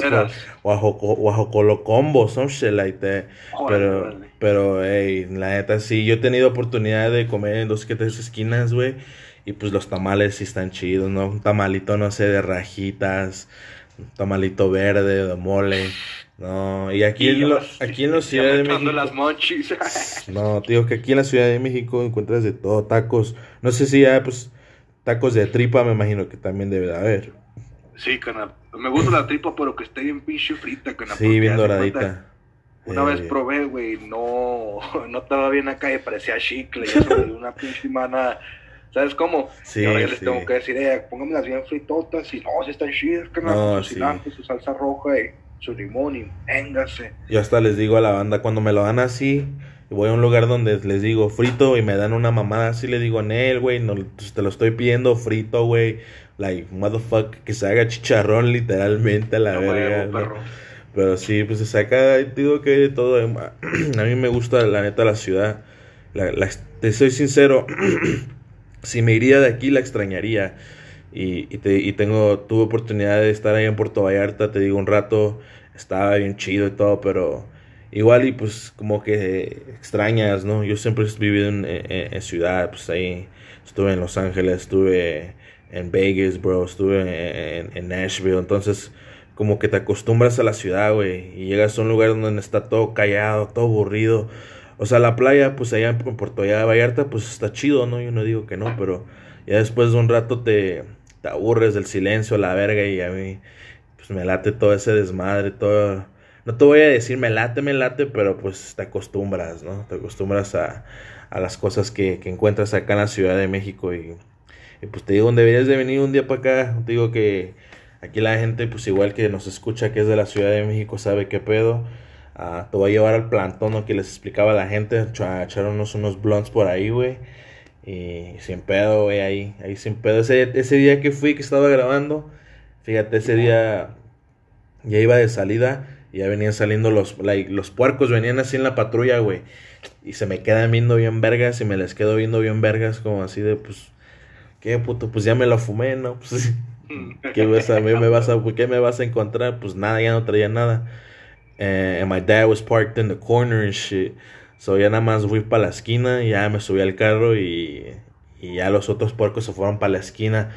Guajo, co- guajo colo combo, some shit like that.
Órale,
Pero, pero, hey, la neta, sí, yo he tenido oportunidad de comer en dos que tres esquinas, güey. Y pues los tamales sí están chidos, ¿no? Un tamalito, no sé, de rajitas, tamalito verde, de mole. No, y aquí, en,
ya
lo-
vas-
aquí en la
ya
Ciudad de México.
las monchis.
No, te digo que aquí en la Ciudad de México encuentras de todo, tacos. No sé si hay, pues, tacos de tripa, me imagino que también debe de haber.
sí, carnal. Me gusta la tripa, pero que esté bien pinche frita, carnal.
Sí, bien doradita.
Una
Eh,
vez probé, güey, no, no estaba bien acá y parecía chicle. Y eso una pinche mana. ¿Sabes cómo?
Sí,
y ahora yo les
sí.
tengo que decir, eh, pónganmelas bien fritotas. Y no, si están chidas, carnal,
No,
con su
sí.
cilantro, su salsa roja y su limón. Y véngase.
Yo hasta les digo a la banda, cuando me lo dan así, voy a un lugar donde les digo frito y me dan una mamada así, le digo, Nel, güey, no, pues, te lo estoy pidiendo frito, güey. Like, motherfucker, que se haga chicharrón literalmente a la
No,
verga. ¿no?
perro.
Pero sí, pues se saca, digo que de todo. A mí me gusta, la neta, la ciudad. La, la- te soy sincero, si me iría de aquí la extrañaría. Y, y, te- y tengo, tuve oportunidad de estar ahí en Puerto Vallarta, te digo, un rato. Estaba bien chido y todo, pero igual y pues como que extrañas, ¿no? Yo siempre he vivido en, en- ciudad, pues ahí estuve en Los Ángeles, estuve en Vegas, bro, estuve en, en Nashville, entonces como que te acostumbras a la ciudad, güey, y llegas a un lugar donde está todo callado, todo aburrido, O sea, la playa, pues allá en Puerto Vallarta, pues está chido, ¿no? Yo no digo que no, pero ya después de un rato te, te aburres del silencio, la verga, y a mí, pues me late todo ese desmadre, todo. No te voy a decir me late, me late, pero pues te acostumbras, ¿no? Te acostumbras a, a las cosas que, que encuentras acá en la Ciudad de México y, y pues te digo, deberías de venir un día para acá. Te digo que aquí la gente, pues igual que nos escucha que es de la Ciudad de México, sabe qué pedo. Ah, te voy a llevar al plantón ¿no? que les explicaba a la gente, a echar unos, unos blunts por ahí, güey. Y sin pedo, güey, ahí, ahí sin pedo. Ese, ese día que fui, que estaba grabando, fíjate, ese día ya iba de salida y ya venían saliendo los, like, los puercos, venían así en la patrulla, güey. Y se me quedan viendo bien vergas y me les quedo viendo bien vergas, como así de, pues, ¿qué puto? Pues ya me lo fumé, ¿no? Pues, ¿qué, vas a, me vas a, ¿qué me vas a encontrar? Pues nada, ya no traía nada. Eh, and my dad was parked in the corner and shit. So ya nada más fui para la esquina, ya me subí al carro y, y ya los otros puercos se fueron para la esquina.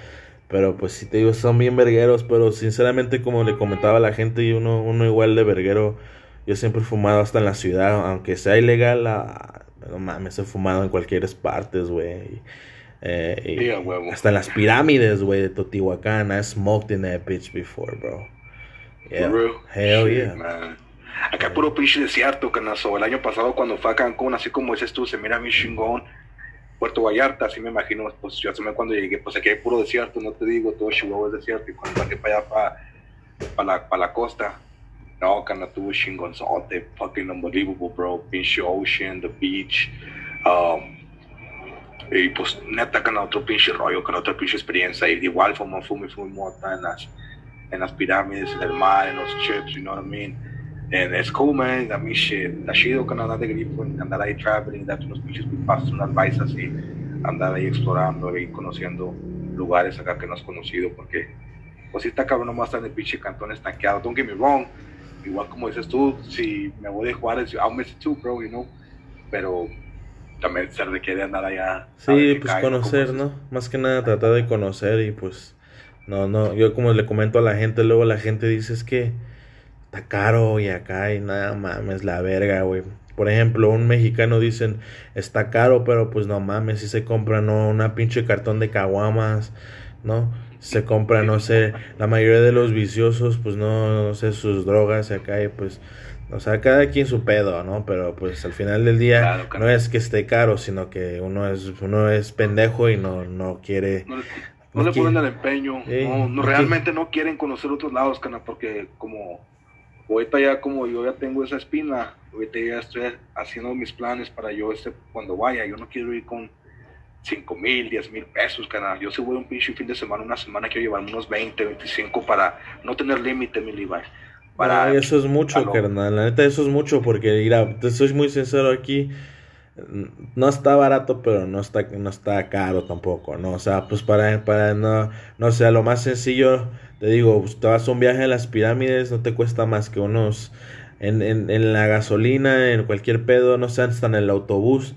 Pero pues si te digo, son bien vergueros, pero sinceramente como le comentaba a la gente, uno, uno igual de verguero, yo siempre he fumado hasta en la ciudad, aunque sea ilegal, ah, no mames, he fumado en cualquier partes, güey. Eh, y
Sí, a
hasta en las pirámides, güey, de Teotihuacán, I smoked in that bitch before, bro. Yeah.
For real?
Hell
Shit,
yeah.
man. Acá puro pinche desierto, canazo. El año pasado cuando fue a Cancún, así como dices tú, se mira mi chingón. Puerto Vallarta, así me imagino, pues yo también cuando llegué, pues aquí hay puro desierto, no te digo, todo Chihuahua es desierto. Y cuando bajé para allá, para, para, la, para la costa, no, cana tuvo chingonzote, fucking unbelievable, bro. Pinche ocean, the beach. Um, y pues neta, cana otro pinche rollo, cana otra pinche experiencia. Y igual fumé, fumé, fumé mota en las, en las pirámides, en el mar, en los chips, you know what I mean? And it's cool, man. A mí, shit, está chido que andar de grifo, andar ahí traveling, darte unos pinches pasos, unas baisas y andar ahí explorando y conociendo lugares acá que no has conocido, porque pues sí está cabrón nomás estar en el pinche cantón estanqueado. Don't get me wrong. Igual como dices tú, si me voy de Juárez, I'll miss it too, bro, you know. Pero también se requiere andar allá.
Sí, pues
cae,
conocer, ¿no? Más que nada tratar de conocer y pues no, no, yo como le comento a la gente, luego la gente dice es que está caro y acá y nada mames, la verga, güey. Por ejemplo, un mexicano dicen está caro, pero pues no mames, si se compra no una pinche cartón de caguamas, ¿no? Se compra, no sé, la mayoría de los viciosos, pues no, no sé, sus drogas acá y pues, o sea, cada quien su pedo, ¿no? Pero pues al final del día
Claro,
no es que esté caro, sino que uno es, uno es pendejo y no, no quiere.
No, le- ponen el empeño, no, no realmente no quieren conocer otros lados, cana, porque como ahorita ya como yo ya tengo esa espina, ahorita ya estoy haciendo mis planes para yo este, cuando vaya, yo no quiero ir con 5 mil, 10 mil pesos, cana, yo si voy un pinche fin de semana, una semana quiero llevarme unos 20, 25 para no tener límite, mi Levi. Para,
eso es mucho,
a lo-
carnal. La neta, eso es mucho porque, mira, te soy muy sincero aquí. No está barato, pero no está, no está caro tampoco, ¿no? O sea, pues para, para no, no sé, lo más sencillo, te digo, pues, te vas a un viaje a las pirámides, no te cuesta más que unos, en, en, en la gasolina, en cualquier pedo, no sé, hasta en el autobús,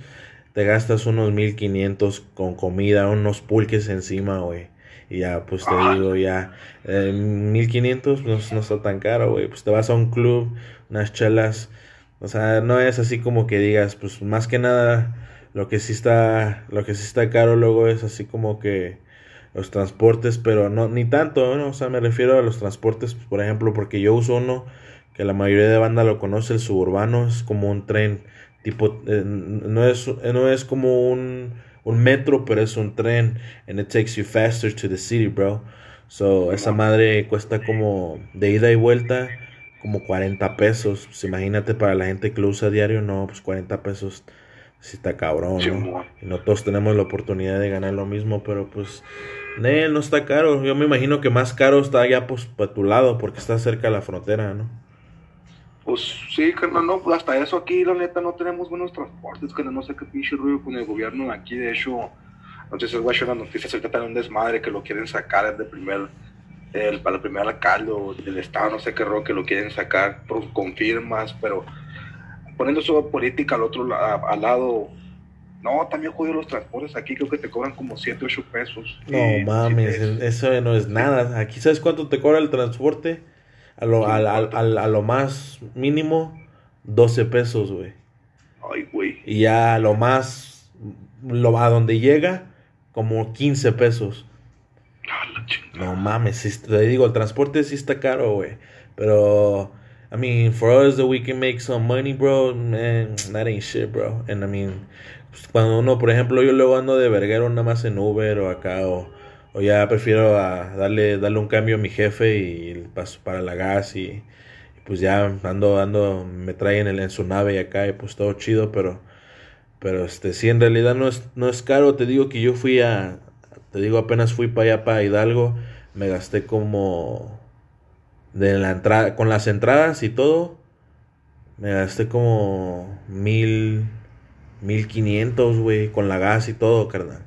te gastas unos 1500 con comida, unos pulques encima, güey. Y ya, pues te
Ah.
digo, ya, eh, 1500 no, no está tan caro, güey. Pues te vas a un club, unas chelas. O sea, no es así como que digas, pues más que nada, lo que sí está, lo que sí está caro luego es así como que los transportes, pero no, ni tanto, ¿no? O sea, me refiero a los transportes, por ejemplo, porque yo uso uno que la mayoría de banda lo conoce, el suburbano, es como un tren, tipo, eh, no es, no es como un, un metro, pero es un tren, and it takes you faster to the city, bro. So, esa madre cuesta como de ida y vuelta, como 40 pesos. Pues imagínate para la gente que lo usa diario, no, pues 40 pesos sí está cabrón, ¿no? Y no todos tenemos la oportunidad de ganar lo mismo, pero pues, ne, no está caro. Yo me imagino que más caro está allá, pues, para tu lado, porque está cerca de la frontera, ¿no?
Pues sí, carnal, no, pues hasta eso aquí, la neta, no tenemos buenos transportes, que no sé qué pinche ruido con el gobierno aquí, de hecho, no sé si echar las noticias, ahorita está un desmadre que lo quieren sacar de primer, el, para el primer alcalde o del estado, no sé qué rollo que lo quieren sacar por, con firmas, pero poniendo su política al otro la- al lado, no, también jodido los transportes aquí, creo que te cobran como 7, 8 pesos.
No
Y-
mames,
y-
eso no es nada. Aquí, ¿sabes cuánto te cobra el transporte? A lo, al- al- al- a lo más mínimo, 12 pesos, güey.
Ay, güey.
Y ya lo más, lo, a donde llega, como 15 pesos.
Ah.
No mames, te digo, el transporte sí está caro, güey. Pero, I mean, for us that we can make some money, bro, man, that ain't shit, bro. And I mean, pues, cuando uno, por ejemplo, yo luego ando de verguero nada más en Uber o acá, o, o ya prefiero a darle, darle un cambio a mi jefe y paso para la gas y, y pues ya ando, ando, me traen en, en su nave y acá y pues todo chido, pero, pero este, sí, en realidad no es, no es caro. Te digo que yo fui a, te digo, apenas fui para allá, para Hidalgo, me gasté como, de la entrada, con las entradas y todo, me gasté como mil, mil quinientos, güey, con la gas y todo, carnal.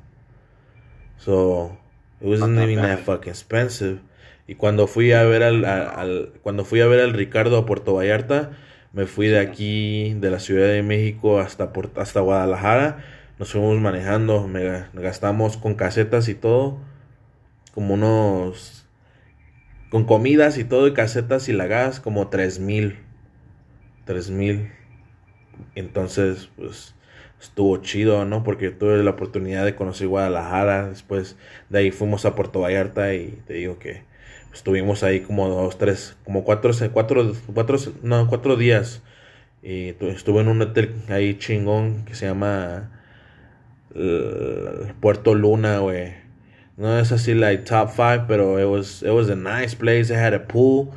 So, it wasn't even that fucking expensive. Y cuando fui a ver al, al- al- cuando fui a ver al Ricardo a Puerto Vallarta, me fui de aquí, de la Ciudad de México hasta, hasta Guadalajara. Nos fuimos manejando, me ga- gastamos con casetas y todo, como unos, con comidas y todo, y casetas y la gas, como tres mil, tres mil. Entonces, pues, estuvo chido, ¿no? Porque tuve la oportunidad de conocer Guadalajara, después de ahí fuimos a Puerto Vallarta y te digo que estuvimos ahí como dos, tres, como cuatro, cuatro, cuatro, no, cuatro días. Y tu- estuve en un hotel ahí chingón que se llama eh, Puerto Luna, güey. No es así like top five, pero it was, it was a nice place. It had a pool.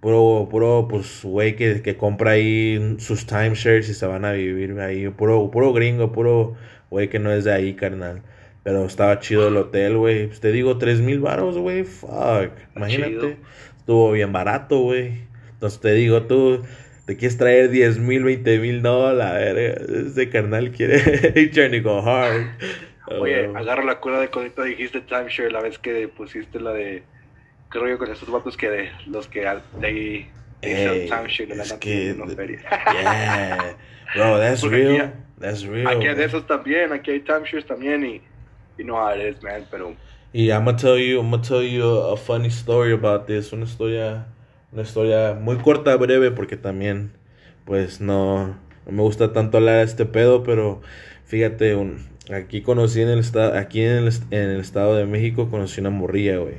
Puro, puro, pues, güey, que, que compra ahí sus timeshares y se van a vivir ahí. Puro, puro gringo, puro güey que no es de ahí, carnal. Pero estaba chido el hotel, güey. Pues te digo, tres mil baros, güey. Fuck. Imagínate.
chido.
Estuvo bien barato, güey. Entonces te digo, tú te quieres traer 10 mil, 20 mil, no, la verga. Ese carnal quiere. He's trying to go hard.
Oye,
Oh.
agarra la cura de cuando dijiste timeshare, la vez que pusiste la de. ¿Qué rollo con esos vatos que de, los que de ahí dicen
Ey,
timeshare de la
es que-
feria?
Yeah. Bro, that's
Porque
real.
aquí-
That's real.
Aquí hay de esos también, aquí hay timeshares también y. You know how it is, man, pero.
Y I'm gonna tell you, I'm gonna tell you a, a funny story about this. Una historia, una historia muy corta, breve, porque también, pues no, no me gusta tanto hablar de este pedo, pero fíjate, un, aquí conocí en el estado, aquí en el, en el estado de México conocí una morrilla, güey.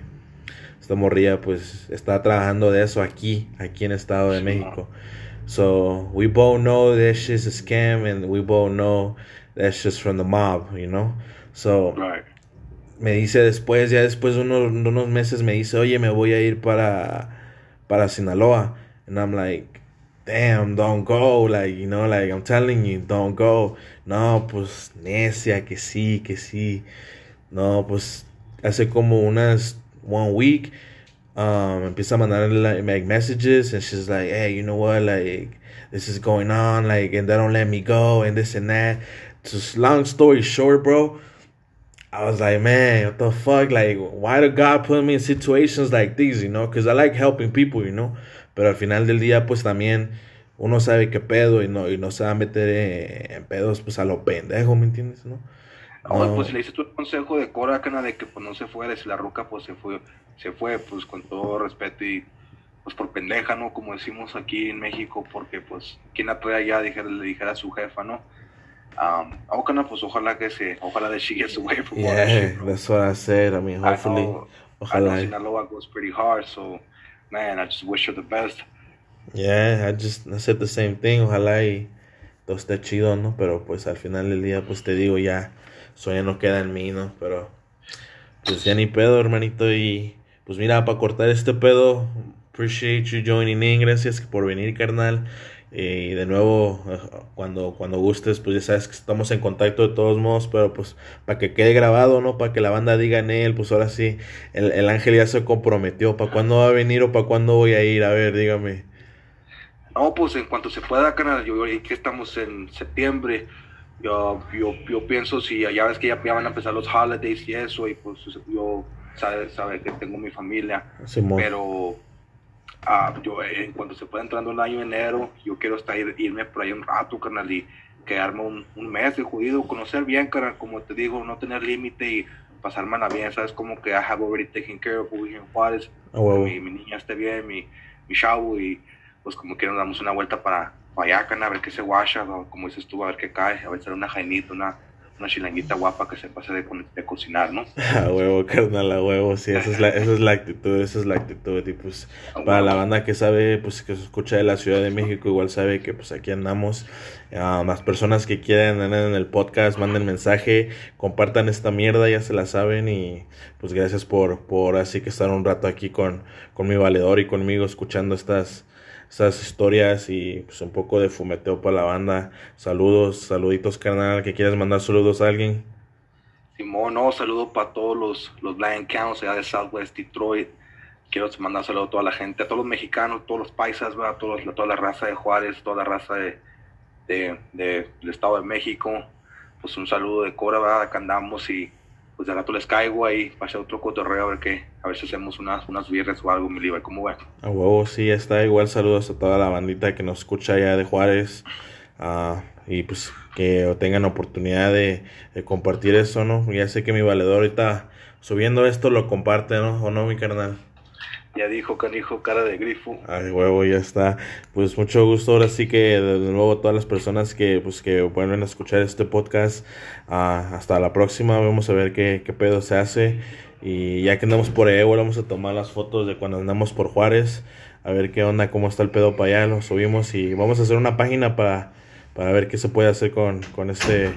Esta morrilla, pues, está trabajando de eso aquí, aquí en el estado de México. So we both know that shit's a scam, and we both know that's just from the mob, you know. So
Right.
me dice después, ya después de unos, de unos meses, me dice, oye, me voy a ir para, para Sinaloa. And I'm like, damn, don't go. Like, you know, like, I'm telling you, don't go. No, pues, necia, que sí, que sí. No, pues, hace como unas, one week, um, empieza a mandar like, messages, and she's like, hey, you know what, like, this is going on, like, and they don't let me go, and this and that. Just long story short, bro. I was like, man, what the fuck? Like, why did God put me in situations like these, you know? Because I like helping people, you know? Pero al final del día, pues también uno sabe qué pedo y no, y no se va a meter en, pedos, pues a lo pendejo, ¿me entiendes, no?
No,
No.
pues si le dices tu consejo de Cora, cana, de que pues no se fuera, si la ruca pues se fue, se fue, pues con todo respeto y pues por pendeja, ¿no? Como decimos aquí en México, porque pues quien la trae allá, dijera, le dijera a su jefa, ¿no? Um, cana, pues ojalá que se, ojalá that she gets away from all that
Yeah,
shit, bro.
that's what I said. I mean,
I
hopefully,
know, I know
ojalá.
Sinaloa goes pretty hard, so man, I just wish her the best.
Yeah, I just I said the same thing. Ojalá y todo esté chido, ¿no? Pero pues al final del día, pues te digo, ya, ya no queda en mí, ¿no? Pero pues ya ni pedo, hermanito. Y pues mira, para cortar este pedo, appreciate you joining in. Gracias por venir, carnal. Y de nuevo, cuando, cuando gustes, pues ya sabes que estamos en contacto de todos modos, pero pues para que quede grabado, ¿no? Para que la banda diga en él, pues ahora sí, el, el ángel ya se comprometió. ¿Para cuándo va a venir o para cuándo voy a ir? A ver, dígame.
No, pues en cuanto se pueda, canal, yo que estamos en septiembre, yo, yo, yo pienso si ya ves que ya, ya van a empezar los holidays y eso, y pues yo sabe, sabe que tengo mi familia, pero ah, yo eh, en cuanto se pueda entrando el año enero, yo quiero estar irme por ahí un rato, carnal, y quedarme un, un mes de jodido, conocer bien, carnal, como te digo, no tener límite y pasármela bien, sabes, como que I have already taken care of in Juárez,
huevo.
mi, mi niña esté bien, mi, mi chavo y pues como que nos damos una vuelta para, allá, carnal, a ver qué se guacha, como dices tú, a ver qué cae, a ver si una jainita, una, una chilanguita guapa que se pase de, co- de cocinar, ¿no?
A huevo, carnal, a huevo, sí, esa es la, esa es la actitud, esa es la actitud, y pues para la banda que sabe, pues que se escucha de la Ciudad de México, igual sabe que pues aquí andamos, a las personas que quieren andar en el podcast, manden mensaje, compartan esta mierda, ya se la saben, y pues gracias por, por así que estar un rato aquí con, con mi valedor y conmigo escuchando estas, estas historias y pues un poco de fumeteo para la banda, saludos, saluditos carnal, que quieras mandar saludos a alguien.
Simón, no, saludo para todos los, los Counts de Southwest Detroit. Quiero mandar saludo a toda la gente, a todos los mexicanos, todos los paisas, a todos, toda la raza de Juárez, toda la raza de, de, de- del Estado de México. Pues un saludo de Cora, ¿verdad? Andamos y pues de rato les caigo ahí para hacer otro cotorreo, a ver qué, a ver si hacemos unas, unas birras o algo, mi liba, ¿cómo va?
A huevo, sí, está. Igual saludos a toda la bandita que nos escucha allá de Juárez. ah, y pues que tengan oportunidad de, de compartir eso, ¿no? Ya sé que mi valedor ahorita subiendo esto lo comparte, ¿no? ¿O no, mi carnal?
Ya dijo, canijo, cara de grifo.
Ay, huevo, ya está. Pues mucho gusto. Ahora sí que de nuevo todas las personas que pues que vuelven a escuchar este podcast. ah, hasta la próxima. Vamos a ver qué, qué pedo se hace. Y ya que andamos por ahí, volvemos a tomar las fotos de cuando andamos por Juárez. A ver qué onda, cómo está el pedo para allá. Lo subimos y vamos a hacer una página para, para ver qué se puede hacer con, con este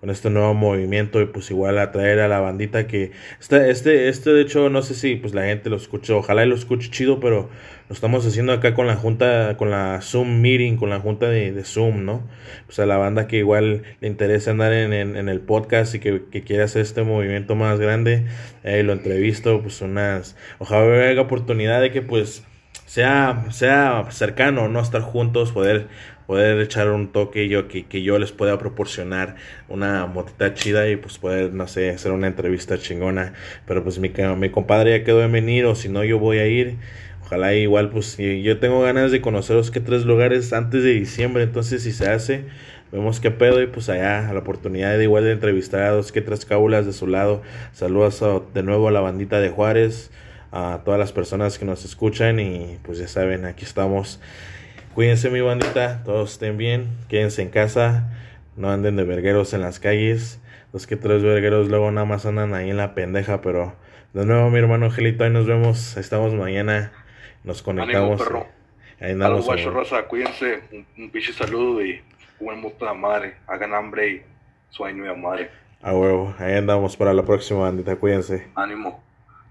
con este nuevo movimiento y pues igual atraer a la bandita que este, este, este de hecho no sé si pues la gente lo escuche, ojalá y lo escuche chido, pero lo estamos haciendo acá con la junta, con la Zoom meeting, con la junta de, de Zoom, ¿no? Pues a la banda que igual le interesa andar en, en, el podcast y que, que quiere hacer este movimiento más grande, eh, lo entrevisto, pues unas, ojalá haya oportunidad de que pues sea, sea cercano, no estar juntos, poder, poder echar un toque yo que, que yo les pueda proporcionar una motita chida y pues poder, no sé, hacer una entrevista chingona. Pero pues mi, mi compadre ya quedó de venir o si no yo voy a ir. Ojalá igual pues yo tengo ganas de conoceros que tres lugares antes de diciembre, entonces si se hace, vemos qué pedo y pues allá a la oportunidad de igual de entrevistar a dos que tres cábulas de su lado. Saludos a- de nuevo a la bandita de Juárez a todas las personas que nos escuchan y pues ya saben, aquí estamos. Cuídense mi bandita, todos estén bien, quédense en casa, no anden de vergueros en las calles. Los que tres vergueros luego nada más andan ahí en la pendeja, pero de nuevo mi hermano Angelito, ahí nos vemos, ahí estamos mañana, nos conectamos.
perro.
Ahí
A
andamos. amor.
raza, cuídense, un, un pinche saludo y buen moto de madre, hagan hambre y sueño de madre.
A huevo, ahí andamos para la próxima bandita, cuídense.
Ánimo.